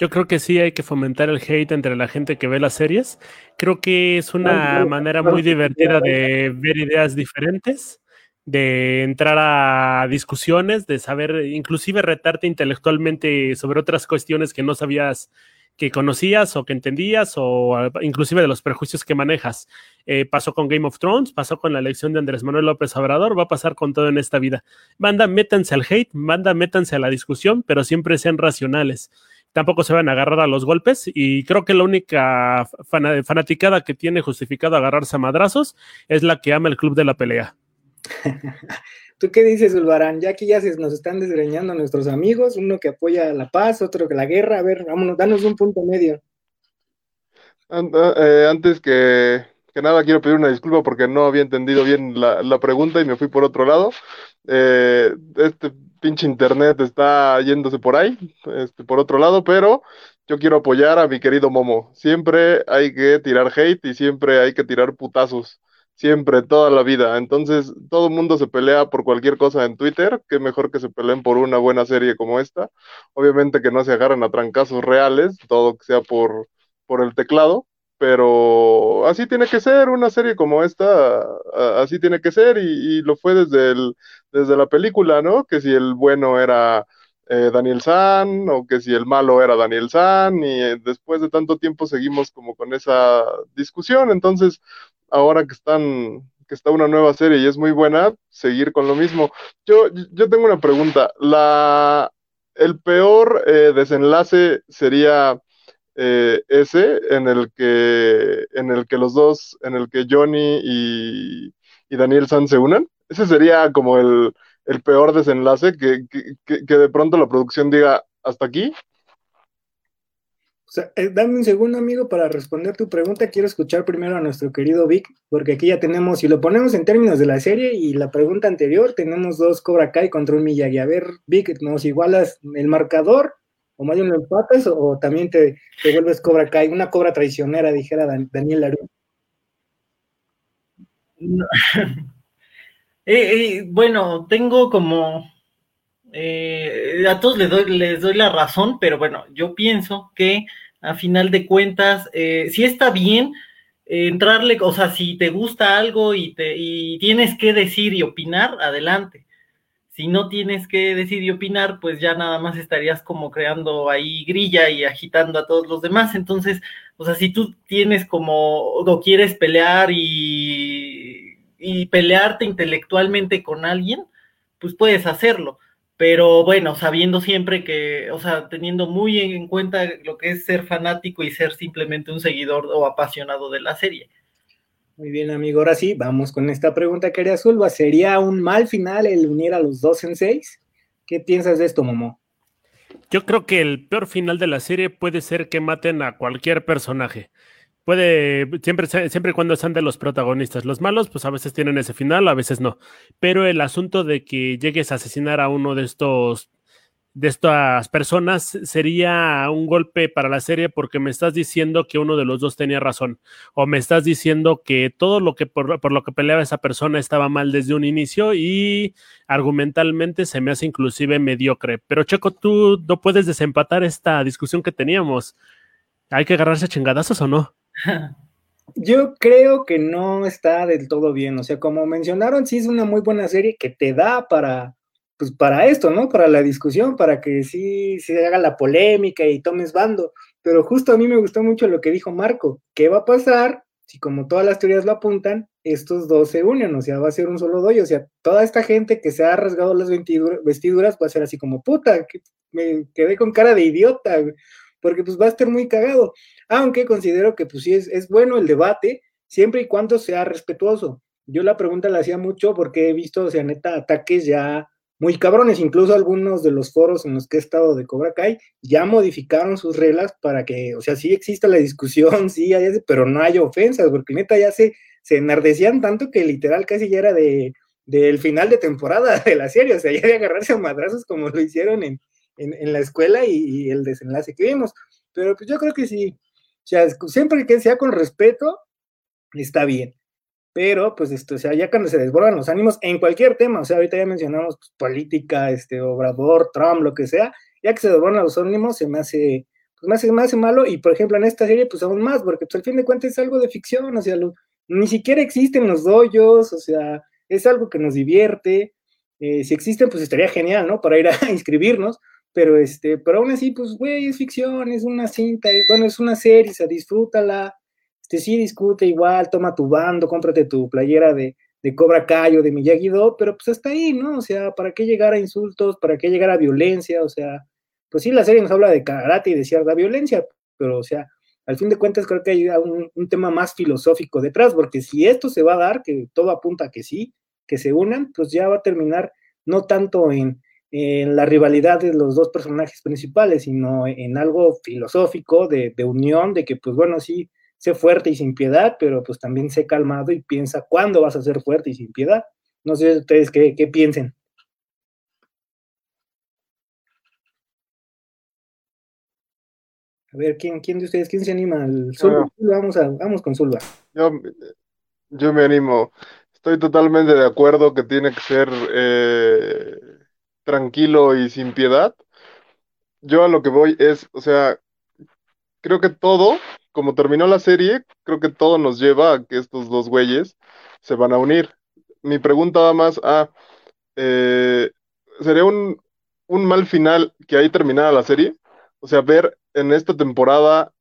Speaker 4: Yo creo que sí hay que fomentar el hate entre la gente que ve las series. Creo que es una manera muy divertida de ver ideas diferentes, de entrar a discusiones, de saber, inclusive retarte intelectualmente sobre otras cuestiones que no sabías que conocías o que entendías o inclusive de los prejuicios que manejas. Eh, pasó con Game of Thrones, pasó con la elección de Andrés Manuel López Obrador, va a pasar con todo en esta vida. Manda, métanse al hate, manda, métanse a la discusión, pero siempre sean racionales tampoco se van a agarrar a los golpes y creo que la única fanaticada que tiene justificado agarrarse a madrazos es la que ama el club de la pelea.
Speaker 1: ¿Tú qué dices, Ulvarán? Ya que ya se nos están desgreñando nuestros amigos, uno que apoya la paz, otro que la guerra, a ver, vámonos, danos un punto medio.
Speaker 5: Eh, antes que, nada, quiero pedir una disculpa porque no había entendido bien la, pregunta y me fui por otro lado. Eh, este pinche internet está yéndose por ahí, este, por otro lado, pero yo quiero apoyar a mi querido Momo. Siempre hay que tirar hate y siempre hay que tirar putazos. Siempre, toda la vida. Entonces, todo el mundo se pelea por cualquier cosa en Twitter. Qué mejor que se peleen por una buena serie como esta. Obviamente que no se agarran a trancazos reales, todo que sea por, por el teclado pero así tiene que ser, una serie como esta, así tiene que ser, y, lo fue desde, el, desde la película, ¿no? Que si el bueno era eh, Daniel San, o que si el malo era Daniel San, y eh, después de tanto tiempo seguimos como con esa discusión, entonces ahora que están que está una nueva serie y es muy buena, seguir con lo mismo. Yo, yo tengo una pregunta. La, el peor eh, desenlace sería eh, ese en el que en el que los dos, en el que Johnny y, Daniel San se unan. Ese sería como el, peor desenlace, que, que, de pronto la producción diga hasta aquí.
Speaker 1: O sea, eh, dame un segundo, amigo, para responder tu pregunta. Quiero escuchar primero a nuestro querido Vic, porque aquí ya tenemos, si lo ponemos en términos de la serie y la pregunta anterior, tenemos dos Cobra Kai contra un Miyagi. A ver, Vic, ¿nos igualas el marcador o más bien lo empatas o también te, vuelves Cobra Kai, una cobra traicionera, dijera Daniel Larú.
Speaker 3: Eh, eh, bueno, tengo como eh, a todos les doy, les doy la razón, pero bueno, yo pienso que a final de cuentas, si está bien entrarle, o sea, si te gusta algo y, te, y tienes que decir y opinar, adelante si no tienes que decir y opinar, pues ya nada más estarías como creando ahí grilla y agitando a todos los demás. Entonces, o sea, si tú tienes como, o quieres pelear y, y pelearte intelectualmente con alguien, pues puedes hacerlo. Pero bueno, sabiendo siempre que, o sea, teniendo muy en cuenta lo que es ser fanático y ser simplemente un seguidor o apasionado de la serie.
Speaker 1: Muy bien, amigo. Ahora sí, vamos con esta pregunta que haría Zulba. ¿Sería un mal final el unir a los dos en seis? ¿Qué piensas de esto, Momo?
Speaker 4: Yo creo que el peor final de la serie puede ser que maten a cualquier personaje. Puede, siempre, siempre cuando están de los protagonistas. Los malos, pues a veces tienen ese final, a veces no. Pero el asunto de que llegues a asesinar a uno de estos de estas personas sería un golpe para la serie porque me estás diciendo que uno de los dos tenía razón o me estás diciendo que todo lo que por, lo que peleaba esa persona estaba mal desde un inicio y argumentalmente se me hace inclusive mediocre. Pero Checo, tú no puedes desempatar esta discusión que teníamos. ¿Hay que agarrarse a chingadazos o no?
Speaker 1: Yo creo que no está del todo bien. O sea, como mencionaron, sí es una muy buena serie que te da para pues para esto, ¿no? Para la discusión, para que sí se haga la polémica y tomes bando. Pero justo a mí me gustó mucho lo que dijo Marco. ¿Qué va a pasar si como todas las teorías lo apuntan, estos dos se unen, o sea, va a ser un solo doy, o sea, toda esta gente que se ha rasgado las vestiduras va a ser así como, puta, que me quedé con cara de idiota, porque pues va a estar muy cagado, aunque considero que pues sí es, es bueno el debate, siempre y cuando sea respetuoso. Yo la pregunta la hacía mucho porque he visto, o sea, neta, ataques ya muy cabrones. Incluso algunos de los foros en los que he estado de Cobra Kai ya modificaron sus reglas para que, o sea, sí exista la discusión, sí, pero no haya ofensas, porque neta ya se, se enardecían tanto que literal casi ya era de del final de temporada de la serie, o sea, ya de agarrarse a madrazos como lo hicieron en, en, la escuela y, y, el desenlace que vimos. Pero pues yo creo que sí, o sea, siempre que sea con respeto, está bien pero pues esto, o sea, ya cuando se desbordan los ánimos en cualquier tema, o sea, ahorita ya mencionamos pues, política, este, Obrador, Trump, lo que sea, ya que se desbordan los ánimos se me hace, pues me hace, me hace malo, y por ejemplo en esta serie pues aún más, porque pues al fin de cuentas es algo de ficción, o sea, ni siquiera existen los doyos, o sea, es algo que nos divierte, eh, si existen pues estaría genial, ¿no? Para ir a inscribirnos, pero este, pero aún así, pues, güey, es ficción, es una cinta, bueno, es una serie, o sea, disfrútala, este, sí discute igual, toma tu bando, cómprate tu playera de, de Cobra Kai de Miyagi-Do, pero pues hasta ahí, ¿no? O sea, ¿para qué llegar a insultos? ¿Para qué llegar a violencia? O sea, pues sí, la serie nos habla de karate y de cierta violencia, pero o sea, al fin de cuentas creo que hay un, un, tema más filosófico detrás, porque si esto se va a dar, que todo apunta a que sí, que se unan, pues ya va a terminar no tanto en, en la rivalidad de los dos personajes principales, sino en algo filosófico de, de unión, de que pues bueno, sí, sé fuerte y sin piedad, pero pues también sé calmado y piensa cuándo vas a ser fuerte y sin piedad. No sé ustedes qué, qué piensen. A ver, ¿quién, ¿quién de ustedes, quién se anima? al Vamos, a, vamos con Zulba.
Speaker 5: Yo, yo me animo. Estoy totalmente de acuerdo que tiene que ser eh, tranquilo y sin piedad. Yo a lo que voy es, o sea, creo que todo como terminó la serie, creo que todo nos lleva a que estos dos güeyes se van a unir. Mi pregunta va más a, eh, ¿sería un, un mal final que ahí terminara la serie? O sea, ver en esta temporada,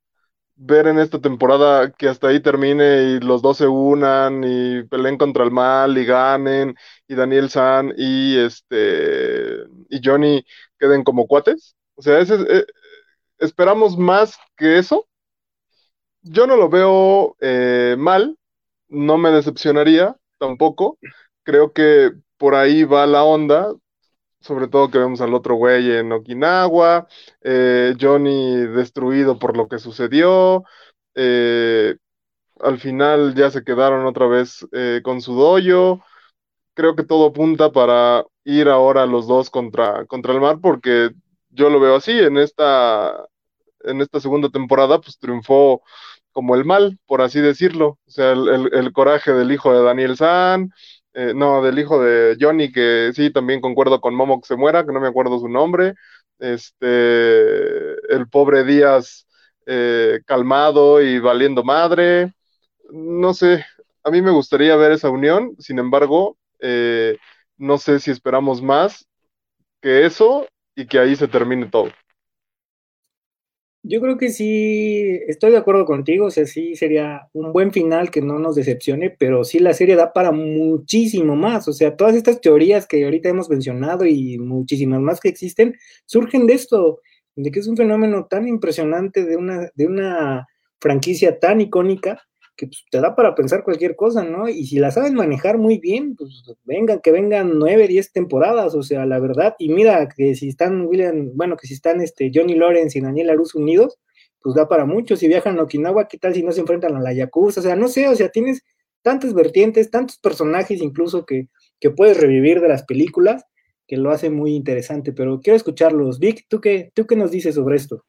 Speaker 5: ver en esta temporada que hasta ahí termine y los dos se unan y peleen contra el mal y ganen y Daniel San y este y Johnny queden como cuates. O sea, ese, eh, esperamos más que eso yo no lo veo eh, mal, no me decepcionaría tampoco. Creo que por ahí va la onda, sobre todo que vemos al otro güey en Okinawa, eh, Johnny destruido por lo que sucedió, eh, al final ya se quedaron otra vez con su doyo. Creo que todo apunta para ir ahora los dos contra, contra el mar, porque yo lo veo así, en esta, en esta segunda temporada, pues triunfó como el mal, por así decirlo. O sea, el, coraje del hijo de Daniel San, eh, no, del hijo de Johnny, que sí, también concuerdo con Momo que se muera, que no me acuerdo su nombre. Este, el pobre Díaz eh, calmado y valiendo madre. No sé, a mí me gustaría ver esa unión, sin embargo, eh, no sé si esperamos más que eso y que ahí se termine todo.
Speaker 1: Yo creo que sí, estoy de acuerdo contigo, o sea, sí sería un buen final que no nos decepcione, pero sí la serie da para muchísimo más, o sea, todas estas teorías que ahorita hemos mencionado y muchísimas más que existen, surgen de esto, de que es un fenómeno tan impresionante de una, de una franquicia tan icónica que pues, te da para pensar cualquier cosa, ¿no? Y si la saben manejar muy bien, pues vengan, que vengan nueve, diez temporadas, o sea, la verdad, y mira que si están William, bueno, que si están este Johnny Lawrence y Daniel Aruz unidos, pues da para mucho, si viajan a Okinawa, ¿qué tal si no se enfrentan a la Yakuza? O sea, no sé, o sea, tienes tantas vertientes, tantos personajes incluso que, que puedes revivir de las películas, que lo hace muy interesante, pero quiero escucharlos. Vic, ¿tú qué, tú qué nos dices sobre esto?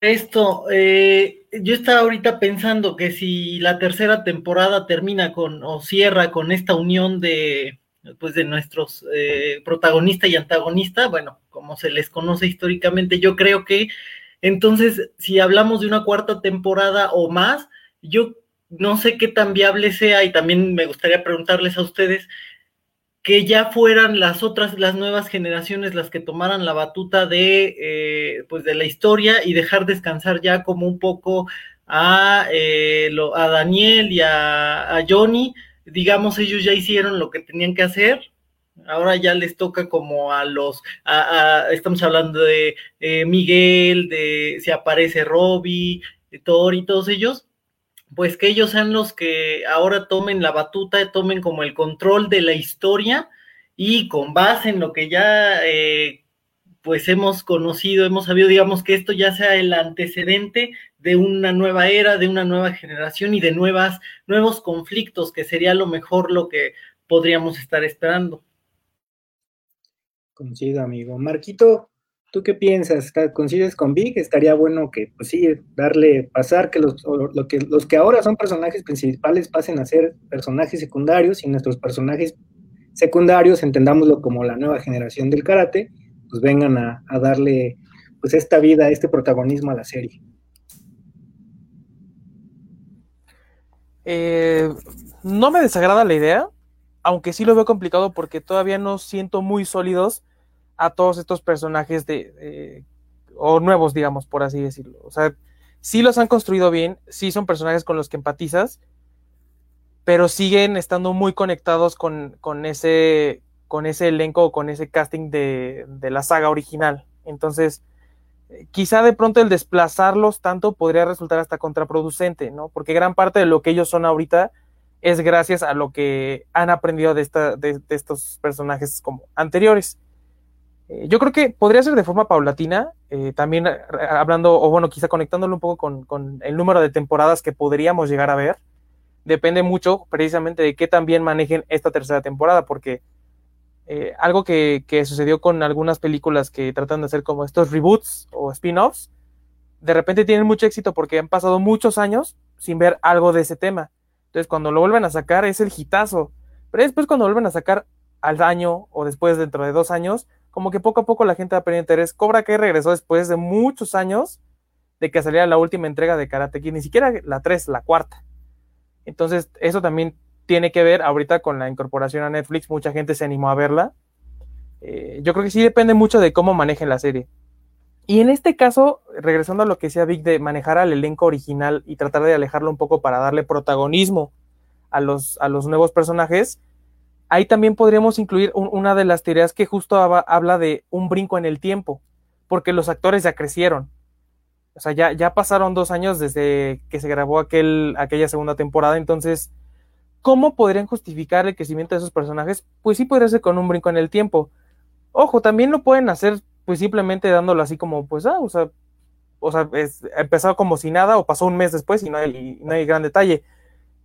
Speaker 3: Esto, eh, yo estaba ahorita pensando que si la tercera temporada termina con o cierra con esta unión de pues de nuestros eh, protagonista y antagonista, bueno, como se les conoce históricamente, yo creo que entonces si hablamos de una cuarta temporada o más, yo no sé qué tan viable sea y también me gustaría preguntarles a ustedes que ya fueran las otras, las nuevas generaciones las que tomaran la batuta de, eh, pues de la historia y dejar descansar ya como un poco a, eh, a Daniel y a, Johnny, digamos, ellos ya hicieron lo que tenían que hacer, ahora ya les toca como a los, estamos hablando de eh, Miguel, de si aparece Robbie, de Thor y todos ellos, pues que ellos sean los que ahora tomen la batuta, tomen como el control de la historia y con base en lo que ya eh, pues hemos conocido, hemos sabido, digamos, que esto ya sea el antecedente de una nueva era, de una nueva generación y de nuevas, nuevos conflictos, que sería lo mejor lo que podríamos estar esperando.
Speaker 1: Coincido, amigo. Marquito, ¿tú qué piensas? ¿Coincides con Vic? Estaría bueno que, pues sí, darle, pasar que los, lo que los que ahora son personajes principales pasen a ser personajes secundarios y nuestros personajes secundarios, entendámoslo como la nueva generación del karate, pues vengan a, darle pues esta vida, este protagonismo a la serie.
Speaker 2: Eh, no me desagrada la idea, aunque sí lo veo complicado porque todavía no siento muy sólidos a todos estos personajes de, o nuevos, digamos, por así decirlo. O sea, sí los han construido bien, sí son personajes con los que empatizas, pero siguen estando muy conectados con, con ese, con ese elenco o con ese casting de, la saga original. Entonces, eh, quizá de pronto el desplazarlos tanto podría resultar hasta contraproducente, ¿no? Porque gran parte de lo que ellos son ahorita es gracias a lo que han aprendido de, esta, de, estos personajes como anteriores. Eh, yo creo que podría ser de forma paulatina, eh, también hablando, o bueno, quizá conectándolo un poco con, el número de temporadas que podríamos llegar a ver. Depende mucho precisamente de qué también manejen esta tercera temporada, porque eh, algo que, sucedió con algunas películas que tratan de hacer como estos reboots o spin-offs, de repente tienen mucho éxito porque han pasado muchos años sin ver algo de ese tema. Entonces, cuando lo vuelven a sacar es el hitazo. Pero después, cuando vuelven a sacar al año o después dentro de dos años, como que poco a poco la gente va perdiendo interés. Cobra que regresó después de muchos años de que saliera la última entrega de Karate Kid, ni siquiera la 3, la cuarta. Entonces, eso también tiene que ver ahorita con la incorporación a Netflix, mucha gente se animó a verla. Eh, yo creo que sí depende mucho de cómo manejen la serie. Y en este caso, regresando a lo que decía Vic de manejar al elenco original y tratar de alejarlo un poco para darle protagonismo a los, a los nuevos personajes, ahí también podríamos incluir una de las teorías que justo habla de un brinco en el tiempo, porque los actores ya crecieron. O sea, ya, ya pasaron dos años desde que se grabó aquel, aquella segunda temporada, entonces ¿Cómo podrían justificar el crecimiento de esos personajes? Pues sí podría ser con un brinco en el tiempo. Ojo, también lo pueden hacer pues simplemente dándolo así como, pues, ah, o sea, o sea, empezó como si nada o pasó un mes después y no hay, no hay gran detalle.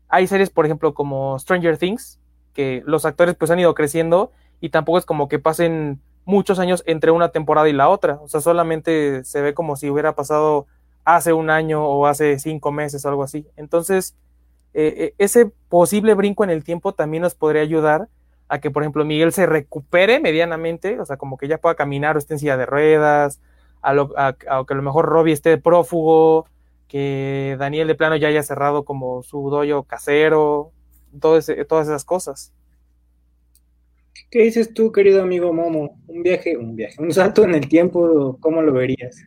Speaker 2: Hay series, por ejemplo, como Stranger Things, que los actores pues han ido creciendo y tampoco es como que pasen muchos años entre una temporada y la otra. O sea, solamente se ve como si hubiera pasado hace un año o hace cinco meses, algo así. Entonces, eh, eh, ese posible brinco en el tiempo también nos podría ayudar a que, por ejemplo, Miguel se recupere medianamente, o sea, como que ya pueda caminar o esté en silla de ruedas, a, lo, a, que a lo mejor Robbie esté prófugo, que Daniel de plano ya haya cerrado como su doyo casero, todas esas cosas.
Speaker 1: ¿Qué dices tú, querido amigo Momo? Un viaje, un viaje, un salto en el tiempo, ¿cómo lo verías?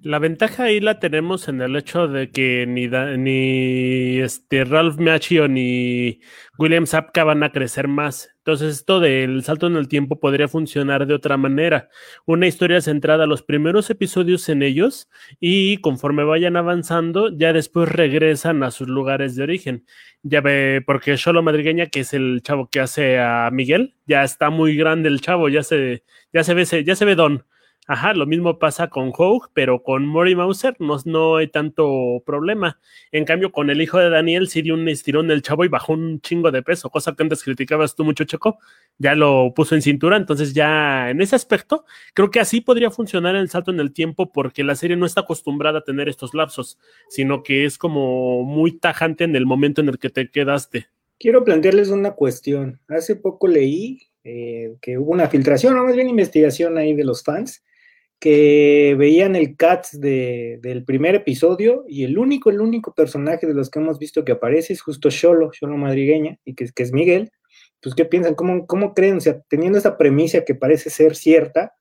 Speaker 4: La ventaja ahí la tenemos en el hecho de que ni, ni este Ralph Macchio ni William Zapka van a crecer más. Entonces, esto del salto en el tiempo podría funcionar de otra manera. Una historia centrada a los primeros episodios en ellos y conforme vayan avanzando, ya después regresan a sus lugares de origen. Ya ve, porque Solo Madrigueña, que es el chavo que hace a Miguel, ya está muy grande el chavo, ya se, ya se ve, ya se ve don. Ajá, lo mismo pasa con Hogue, pero con Mori Mauser no, no hay tanto problema. En cambio, con el hijo de Daniel sí dio un estirón del chavo y bajó un chingo de peso, cosa que antes criticabas tú mucho, Checo. Ya lo puso en cintura, entonces ya en ese aspecto, creo que así podría funcionar el salto en el tiempo porque la serie no está acostumbrada a tener estos lapsos, sino que es como muy tajante en el momento en el que te quedaste.
Speaker 1: Quiero plantearles una cuestión. Hace poco leí eh, que hubo una filtración, o más bien investigación ahí de los fans que veían el Cats del primer episodio y el único, el único personaje de los que hemos visto que aparece es justo Sholo, Sholo Madrigueña, y que, que es Miguel. Pues, ¿qué piensan? ¿Cómo, ¿Cómo creen? O sea, teniendo esta premisa que parece ser cierta,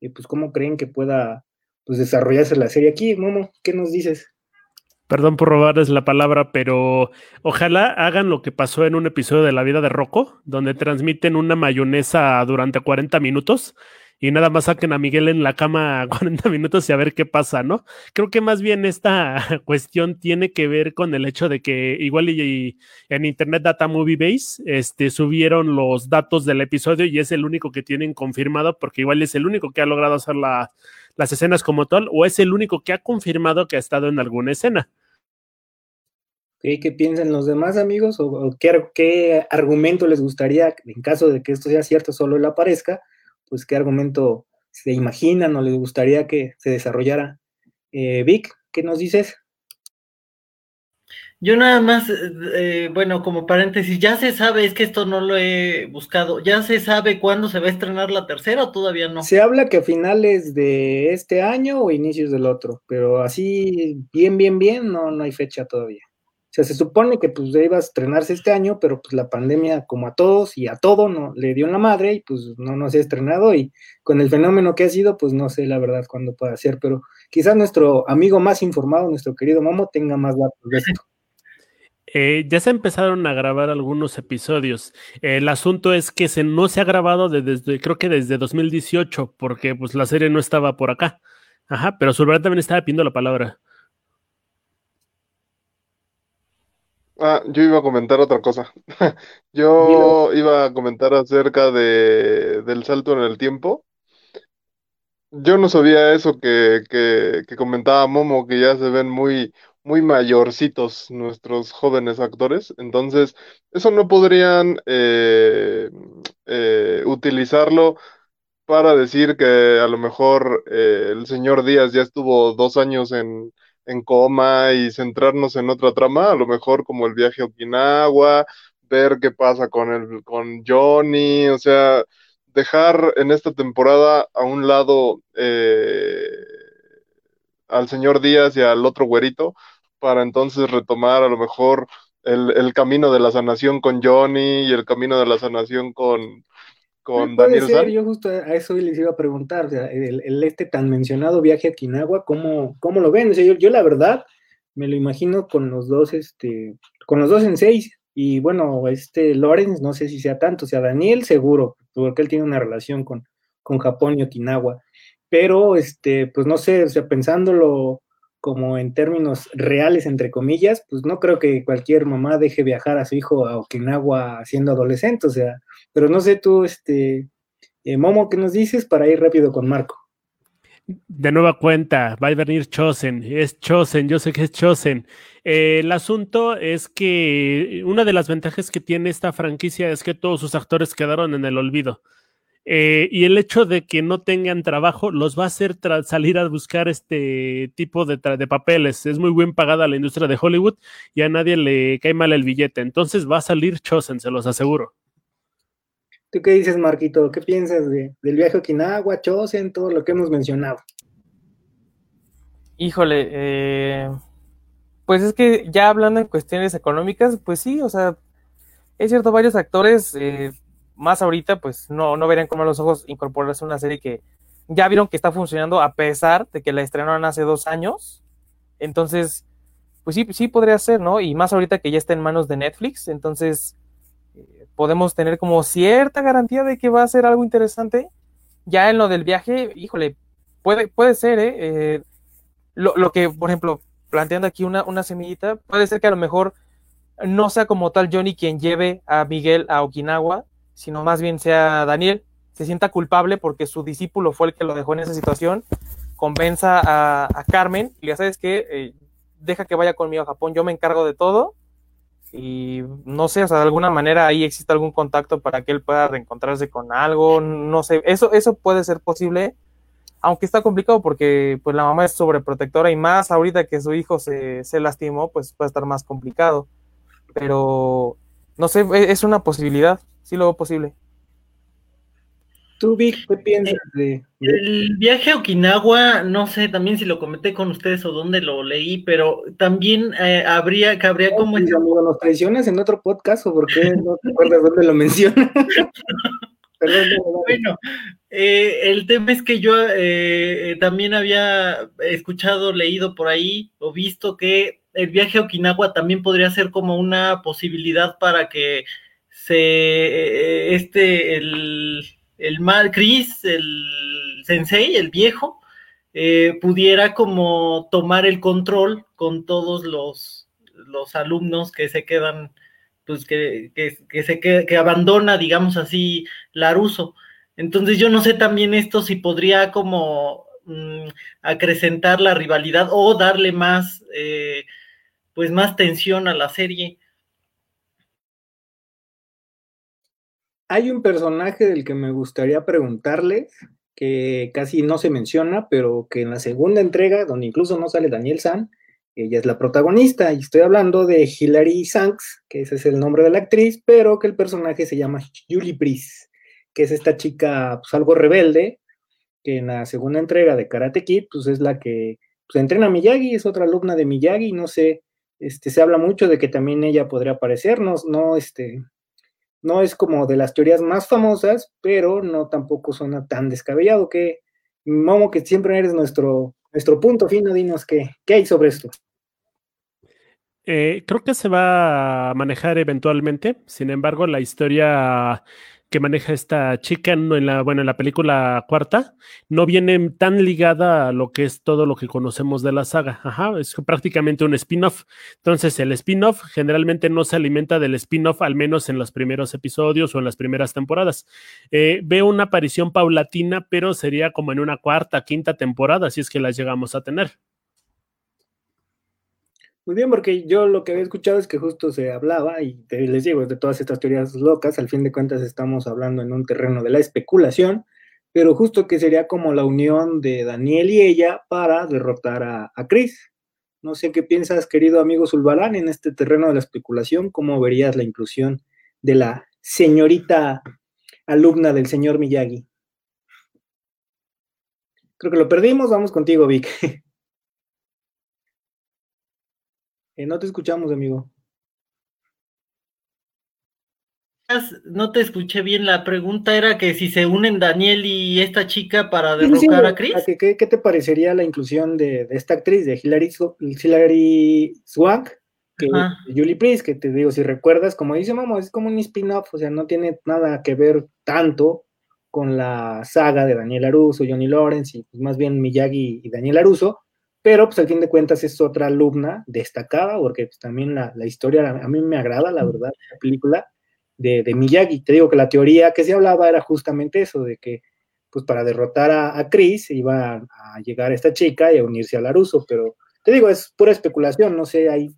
Speaker 1: pues, ¿cómo creen que pueda pues, desarrollarse la serie aquí? Momo, ¿qué nos dices?
Speaker 4: Perdón por robarles la palabra, pero ojalá hagan lo que pasó en un episodio de La vida de Rocco, donde transmiten una mayonesa durante 40 minutos y nada más saquen a Miguel en la cama 40 minutos y a ver qué pasa, ¿no? Creo que más bien esta cuestión tiene que ver con el hecho de que igual y, en Internet Data Movie Base este, subieron los datos del episodio y es el único que tienen confirmado porque igual es el único que ha logrado hacer la, las escenas como tal o es el único que ha confirmado que ha estado en alguna escena.
Speaker 1: ¿Qué, piensan los demás amigos? ¿O, qué, argumento les gustaría, en caso de que esto sea cierto, solo él aparezca? Pues qué argumento se imaginan o les gustaría que se desarrollara. Eh, Vic, ¿qué nos dices?
Speaker 3: Yo nada más, eh, bueno, como paréntesis, ya se sabe, es que esto no lo he buscado, ya se sabe cuándo se va a estrenar la tercera o todavía no.
Speaker 1: Se habla que a finales de este año o inicios del otro, pero así bien, bien, bien, no, no hay fecha todavía. O sea, se supone que pues iba a estrenarse este año, pero pues la pandemia, como a todos y a todo, no le dio en la madre y pues no, no se ha estrenado. Y con el fenómeno que ha sido, pues no sé la verdad cuándo puede ser, pero quizás nuestro amigo más informado, nuestro querido Momo, tenga más datos de esto.
Speaker 4: Eh, ya se empezaron a grabar algunos episodios. el asunto es que se, no se ha grabado desde, creo que desde 2018, porque pues la serie no estaba por acá. Ajá, pero verdad también estaba pidiendo la palabra.
Speaker 5: Ah, yo iba a comentar otra cosa. Yo iba a comentar acerca de, del salto en el tiempo. Yo no sabía eso que, que, que comentaba Momo, que ya se ven muy, muy mayorcitos nuestros jóvenes actores. Entonces, eso no podrían eh, eh, utilizarlo para decir que a lo mejor eh, el señor Díaz ya estuvo dos años en en coma y centrarnos en otra trama, a lo mejor como el viaje a Okinawa, ver qué pasa con el, con Johnny, o sea, dejar en esta temporada a un lado eh, al señor Díaz y al otro güerito, para entonces retomar a lo mejor el, el camino de la sanación con Johnny y el camino de la sanación con, con Daniel
Speaker 1: ser, Yo justo a eso les iba a preguntar, o sea, el, este tan mencionado viaje a Okinawa, ¿cómo, cómo lo ven? O sea, yo, la verdad me lo imagino con los dos, este, con los dos en seis, y bueno, este Lorenz, no sé si sea tanto, o sea, Daniel seguro, porque él tiene una relación con, con Japón y Okinawa, pero este, pues no sé, o sea, pensándolo como en términos reales, entre comillas, pues no creo que cualquier mamá deje viajar a su hijo a Okinawa siendo adolescente, o sea, pero no sé tú, este, eh, Momo, ¿qué nos dices para ir rápido con Marco?
Speaker 4: De nueva cuenta, va a venir Chosen, es Chosen, yo sé que es Chosen. Eh, el asunto es que una de las ventajas que tiene esta franquicia es que todos sus actores quedaron en el olvido. Eh, y el hecho de que no tengan trabajo los va a hacer salir a buscar este tipo de, de, papeles. Es muy bien pagada la industria de Hollywood y a nadie le cae mal el billete. Entonces va a salir Chosen, se los aseguro.
Speaker 1: ¿Tú qué dices, Marquito? ¿Qué piensas de, del viaje a Okinawa, Chosen, todo lo que hemos mencionado?
Speaker 2: Híjole, eh, pues es que ya hablando en cuestiones económicas, pues sí, o sea, es cierto, varios actores, eh, más ahorita, pues no, no verían con los ojos incorporarse a una serie que ya vieron que está funcionando a pesar de que la estrenaron hace dos años. Entonces, pues sí, sí podría ser, ¿no? Y más ahorita que ya está en manos de Netflix, entonces podemos tener como cierta garantía de que va a ser algo interesante. Ya en lo del viaje, híjole, puede, puede ser, ¿eh? eh lo, que, por ejemplo, planteando aquí una, una semillita, puede ser que a lo mejor no sea como tal Johnny quien lleve a Miguel a Okinawa, sino más bien sea Daniel, se sienta culpable porque su discípulo fue el que lo dejó en esa situación, convenza a, Carmen y ya sabes que eh, deja que vaya conmigo a Japón, yo me encargo de todo y no sé, o sea, de alguna manera ahí existe algún contacto para que él pueda reencontrarse con algo, no sé, eso, eso puede ser posible, aunque está complicado porque pues la mamá es sobreprotectora y más ahorita que su hijo se, se lastimó, pues puede estar más complicado, pero no sé, e, es una posibilidad, sí lo veo posible.
Speaker 1: ¿Tú, Vic, qué piensas de,
Speaker 3: El viaje a Okinawa, no sé también si lo comenté con ustedes o dónde lo leí, pero también eh, habría, que habría como...
Speaker 1: Pues, amigo, ¿Nos traicionas en otro podcast o por qué no te acuerdas dónde lo mencionas?
Speaker 3: bueno, eh, el tema es que yo eh, también había escuchado, leído por ahí o visto que el viaje a Okinawa también podría ser como una posibilidad para que se eh, este el, el mal Chris, el sensei, el viejo, eh, pudiera como tomar el control con todos los, los alumnos que se quedan, pues que, que, se que abandona, digamos así, Laruso. Entonces yo no sé también esto si podría como mm, acrecentar la rivalidad o darle más, eh, pues más tensión a la serie.
Speaker 1: Hay un personaje del que me gustaría preguntarle, que casi no se menciona, pero que en la segunda entrega, donde incluso no sale Daniel San, ella es la protagonista, y estoy hablando de Hilary Sanks, que ese es el nombre de la actriz, pero que el personaje se llama Julie Brice, que es esta chica pues, algo rebelde, que en la segunda entrega de Karate Kid, pues es la que pues, entrena a Miyagi, es otra alumna de Miyagi, no sé, este, se habla mucho de que también ella podría aparecernos, no, este, no es como de las teorías más famosas, pero no tampoco suena tan descabellado que, Momo, que siempre eres nuestro, nuestro punto fino, dinos qué, qué hay sobre esto.
Speaker 4: Eh, creo que se va a manejar eventualmente, sin embargo, la historia que maneja esta chica en la, bueno, en la película cuarta, no viene tan ligada a lo que es todo lo que conocemos de la saga. Ajá, es prácticamente un spin-off. Entonces, el spin-off generalmente no se alimenta del spin-off, al menos en los primeros episodios o en las primeras temporadas. Eh, veo una aparición paulatina, pero sería como en una cuarta, quinta temporada, si es que las llegamos a tener.
Speaker 1: Muy bien, porque yo lo que había escuchado es que justo se hablaba, y les digo, de todas estas teorías locas, al fin de cuentas estamos hablando en un terreno de la especulación, pero justo que sería como la unión de Daniel y ella para derrotar a, a Chris. No sé qué piensas, querido amigo Zulbarán, en este terreno de la especulación, cómo verías la inclusión de la señorita alumna del señor Miyagi. Creo que lo perdimos, vamos contigo, Vic. Eh, no te escuchamos, amigo.
Speaker 3: No te escuché bien. La pregunta era que si se unen Daniel y esta chica para derrocar a Chris.
Speaker 1: ¿Qué, te parecería la inclusión de, esta actriz, de Hilary, Hilary Swank, que Julie Priest, que te digo, si recuerdas, como dice Mamo, es como un spin-off, o sea, no tiene nada que ver tanto con la saga de Daniel Aruso, Johnny Lawrence, y pues, más bien Miyagi y Daniel Aruso, pero pues al fin de cuentas es otra alumna destacada, porque pues, también la, historia a mí me agrada, la verdad, la película de, de, Miyagi. Te digo que la teoría que se hablaba era justamente eso, de que pues para derrotar a, Chris iba a, llegar esta chica y a unirse a Laruso, pero te digo, es pura especulación, no sé, hay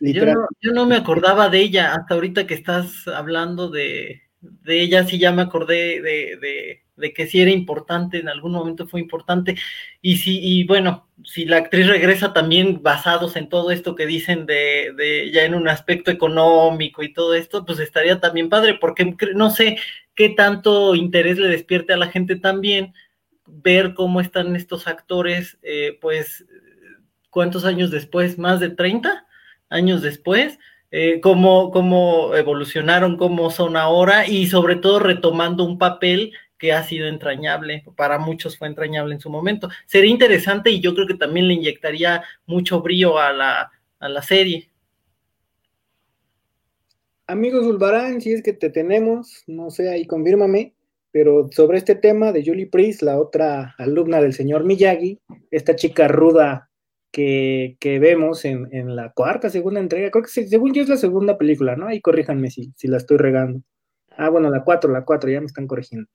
Speaker 3: literal... Yo no, me acordaba de ella, hasta ahorita que estás hablando de, de ella, sí ya me acordé de de que sí era importante, en algún momento fue importante, y si, y bueno, si la actriz regresa también basados en todo esto que dicen de, de ya en un aspecto económico y todo esto, pues estaría también padre, porque no sé qué tanto interés le despierte a la gente también ver cómo están estos actores, eh, pues, ¿cuántos años después? ¿Más de 30 años después? Eh, cómo, cómo evolucionaron, cómo son ahora y sobre todo retomando un papel que ha sido entrañable, para muchos fue entrañable en su momento. Sería interesante y yo creo que también le inyectaría mucho brío a la, a la serie.
Speaker 1: Amigos Zulbarán, si es que te tenemos, no sé, ahí confírmame, pero sobre este tema de Julie Priest, la otra alumna del señor Miyagi, esta chica ruda que, vemos en, la cuarta, segunda entrega, creo que según yo es la segunda película, ¿no? Ahí corríjanme si, si la estoy regando. Ah, bueno, la cuatro, la cuatro, ya me están corrigiendo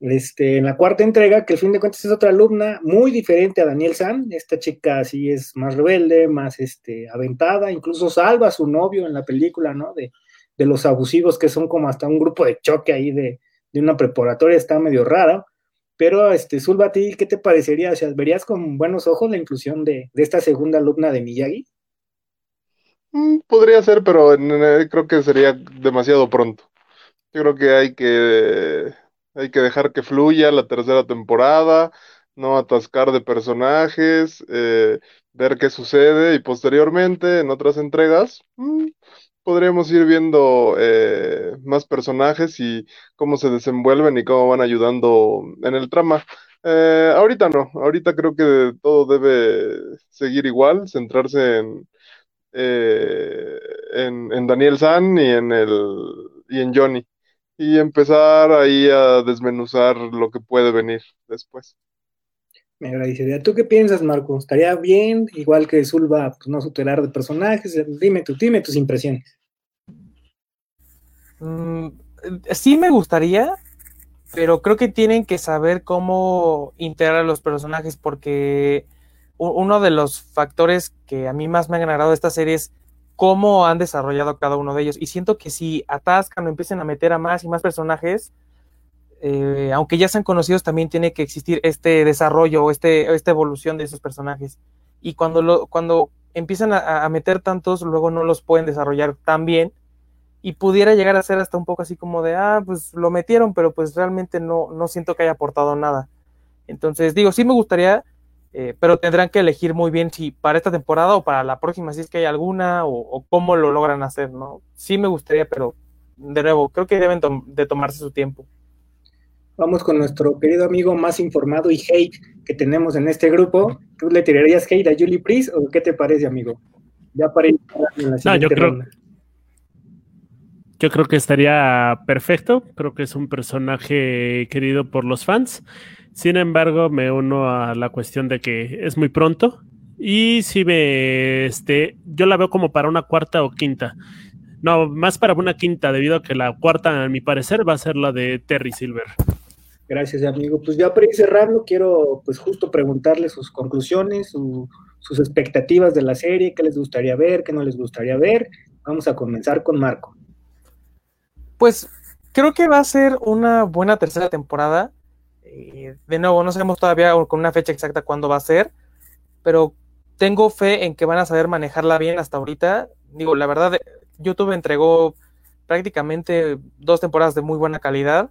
Speaker 1: este, en la cuarta entrega, que al fin de cuentas es otra alumna muy diferente a Daniel San. Esta chica sí es más rebelde, más este, aventada, incluso salva a su novio en la película, ¿no? De, de los abusivos que son como hasta un grupo de choque ahí de, de una preparatoria, está medio rara. Pero, este, Zulba, ¿a ti qué te parecería? O sea, ¿verías con buenos ojos la inclusión de, de esta segunda alumna de Miyagi?
Speaker 5: Mm, podría ser, pero creo que sería demasiado pronto. Yo creo que hay que hay que dejar que fluya la tercera temporada, no atascar de personajes, eh, ver qué sucede y posteriormente en otras entregas mm, podríamos ir viendo eh, más personajes y cómo se desenvuelven y cómo van ayudando en el trama. Eh, ahorita no, ahorita creo que todo debe seguir igual, centrarse en eh, en, en, Daniel San y en, el, y en Johnny. Y empezar ahí a desmenuzar lo que puede venir después.
Speaker 1: Me agradecería. ¿Tú qué piensas, Marco? ¿Estaría bien? Igual que Zulba, pues no superar de personajes. Dime, tú, dime tus impresiones.
Speaker 2: Mm, sí me gustaría, pero creo que tienen que saber cómo integrar a los personajes porque uno de los factores que a mí más me han agradado de esta serie es cómo han desarrollado cada uno de ellos. Y siento que si atascan o empiecen a meter a más y más personajes, eh, aunque ya sean conocidos, también tiene que existir este desarrollo o este, esta evolución de esos personajes. Y cuando, lo, cuando empiezan a, a, meter tantos, luego no los pueden desarrollar tan bien y pudiera llegar a ser hasta un poco así como de, ah, pues lo metieron, pero pues realmente no, no siento que haya aportado nada. Entonces, digo, sí me gustaría, eh, pero tendrán que elegir muy bien si para esta temporada o para la próxima, si es que hay alguna, o, cómo lo logran hacer, ¿no? Sí me gustaría, pero de nuevo, creo que deben de tomarse su tiempo.
Speaker 1: Vamos con nuestro querido amigo más informado y hate que tenemos en este grupo. ¿Tú le tirarías hate a Julie Priest o qué te parece, amigo? Ya para ir
Speaker 4: en la no, yo creo, yo creo que estaría perfecto. Creo que es un personaje querido por los fans. Sin embargo, me uno a la cuestión de que es muy pronto. Y si me, este, yo la veo como para una cuarta o quinta. No, más para una quinta, debido a que la cuarta, a mi parecer, va a ser la de Terry Silver.
Speaker 1: Gracias, amigo. Pues ya para ir cerrando, quiero pues justo preguntarle sus conclusiones, sus expectativas de la serie, qué les gustaría ver, qué no les gustaría ver. Vamos a comenzar con Marco.
Speaker 2: Pues creo que va a ser una buena tercera temporada. Eh, de nuevo, no sabemos todavía con una fecha exacta cuándo va a ser, pero tengo fe en que van a saber manejarla bien hasta ahorita. Digo, la verdad, YouTube entregó prácticamente dos temporadas de muy buena calidad.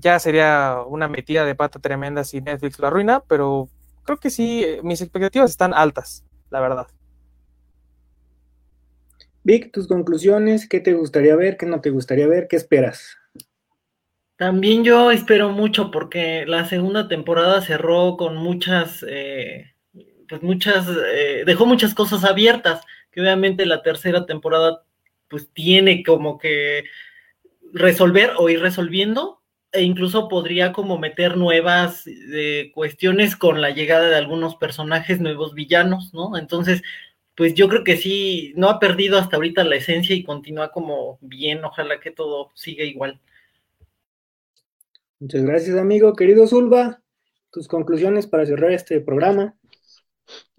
Speaker 2: Ya sería una metida de pata tremenda si Netflix lo arruina, pero creo que sí, mis expectativas están altas, la verdad.
Speaker 1: Vic, tus conclusiones, ¿qué te gustaría ver, qué no te gustaría ver, qué esperas?
Speaker 3: También yo espero mucho porque la segunda temporada cerró con muchas, eh, pues muchas, eh, dejó muchas cosas abiertas, que obviamente la tercera temporada pues tiene como que resolver o ir resolviendo, e incluso podría como meter nuevas eh, cuestiones con la llegada de algunos personajes, nuevos villanos, ¿no? Entonces, pues yo creo que sí, no ha perdido hasta ahorita la esencia y continúa como bien, ojalá que todo siga igual.
Speaker 1: Muchas gracias, amigo. Querido Zulba, tus conclusiones para cerrar este programa.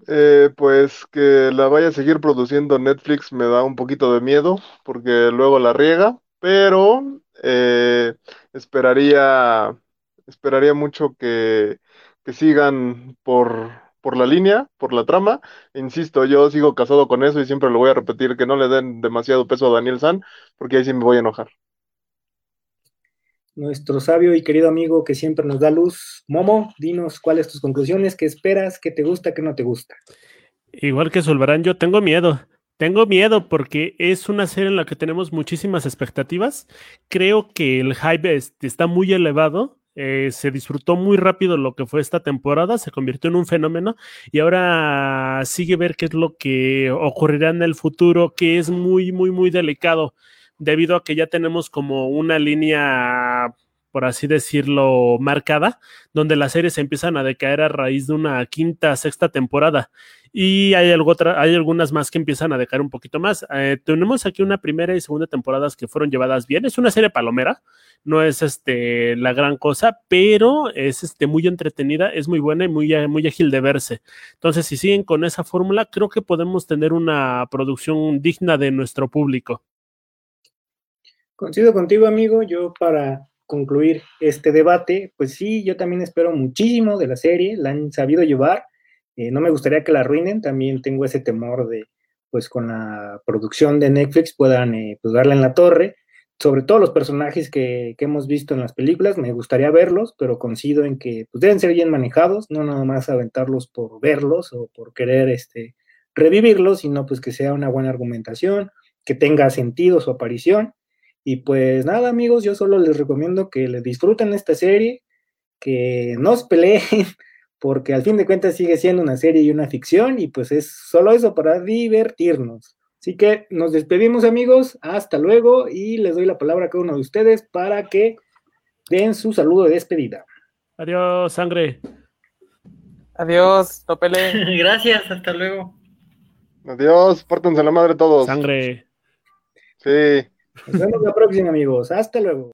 Speaker 5: Eh, pues que la vaya a seguir produciendo Netflix me da un poquito de miedo porque luego la riega, pero eh, esperaría, esperaría mucho que, que sigan por, por la línea, por la trama. Insisto, yo sigo casado con eso y siempre lo voy a repetir, que no le den demasiado peso a Daniel San, porque ahí sí me voy a enojar.
Speaker 1: Nuestro sabio y querido amigo que siempre nos da luz, Momo, dinos cuáles tus conclusiones, qué esperas, qué te gusta, qué no te gusta.
Speaker 4: Igual que Solvarán, yo tengo miedo. Tengo miedo porque es una serie en la que tenemos muchísimas expectativas. Creo que el hype está muy elevado eh, se disfrutó muy rápido lo que fue esta temporada, se convirtió en un fenómeno y ahora sigue ver qué es lo que ocurrirá en el futuro, que es muy, muy, muy delicado, debido a que ya tenemos como una línea por así decirlo, marcada, donde las series empiezan a decaer a raíz de una quinta, sexta temporada. Y hay, algo otra, hay algunas más que empiezan a decaer un poquito más. Eh, tenemos aquí una primera y segunda temporadas que fueron llevadas bien. Es una serie palomera, no es este, la gran cosa, pero es este, muy entretenida, es muy buena y muy, muy ágil de verse. Entonces, si siguen con esa fórmula, creo que podemos tener una producción digna de nuestro público.
Speaker 1: Coincido contigo, amigo. Yo para concluir este debate, pues sí, yo también espero muchísimo de la serie, la han sabido llevar, eh, no me gustaría que la arruinen, también tengo ese temor de, pues con la producción de Netflix puedan eh, pues darle en la torre, sobre todo los personajes que, que, hemos visto en las películas, me gustaría verlos, pero coincido en que pues, deben ser bien manejados, no nada más aventarlos por verlos o por querer este, revivirlos, sino pues que sea una buena argumentación, que tenga sentido su aparición y pues nada, amigos, yo solo les recomiendo que les disfruten esta serie, que no se peleen porque al fin de cuentas sigue siendo una serie y una ficción y pues es solo eso para divertirnos. Así que nos despedimos amigos, hasta luego y les doy la palabra a cada uno de ustedes para que den su saludo de despedida.
Speaker 4: Adiós, sangre.
Speaker 2: Adiós, no peleen.
Speaker 3: Gracias, hasta luego.
Speaker 5: Adiós, pórtense la madre todos.
Speaker 4: Sangre.
Speaker 5: Sí.
Speaker 1: Nos vemos la próxima amigos, hasta luego.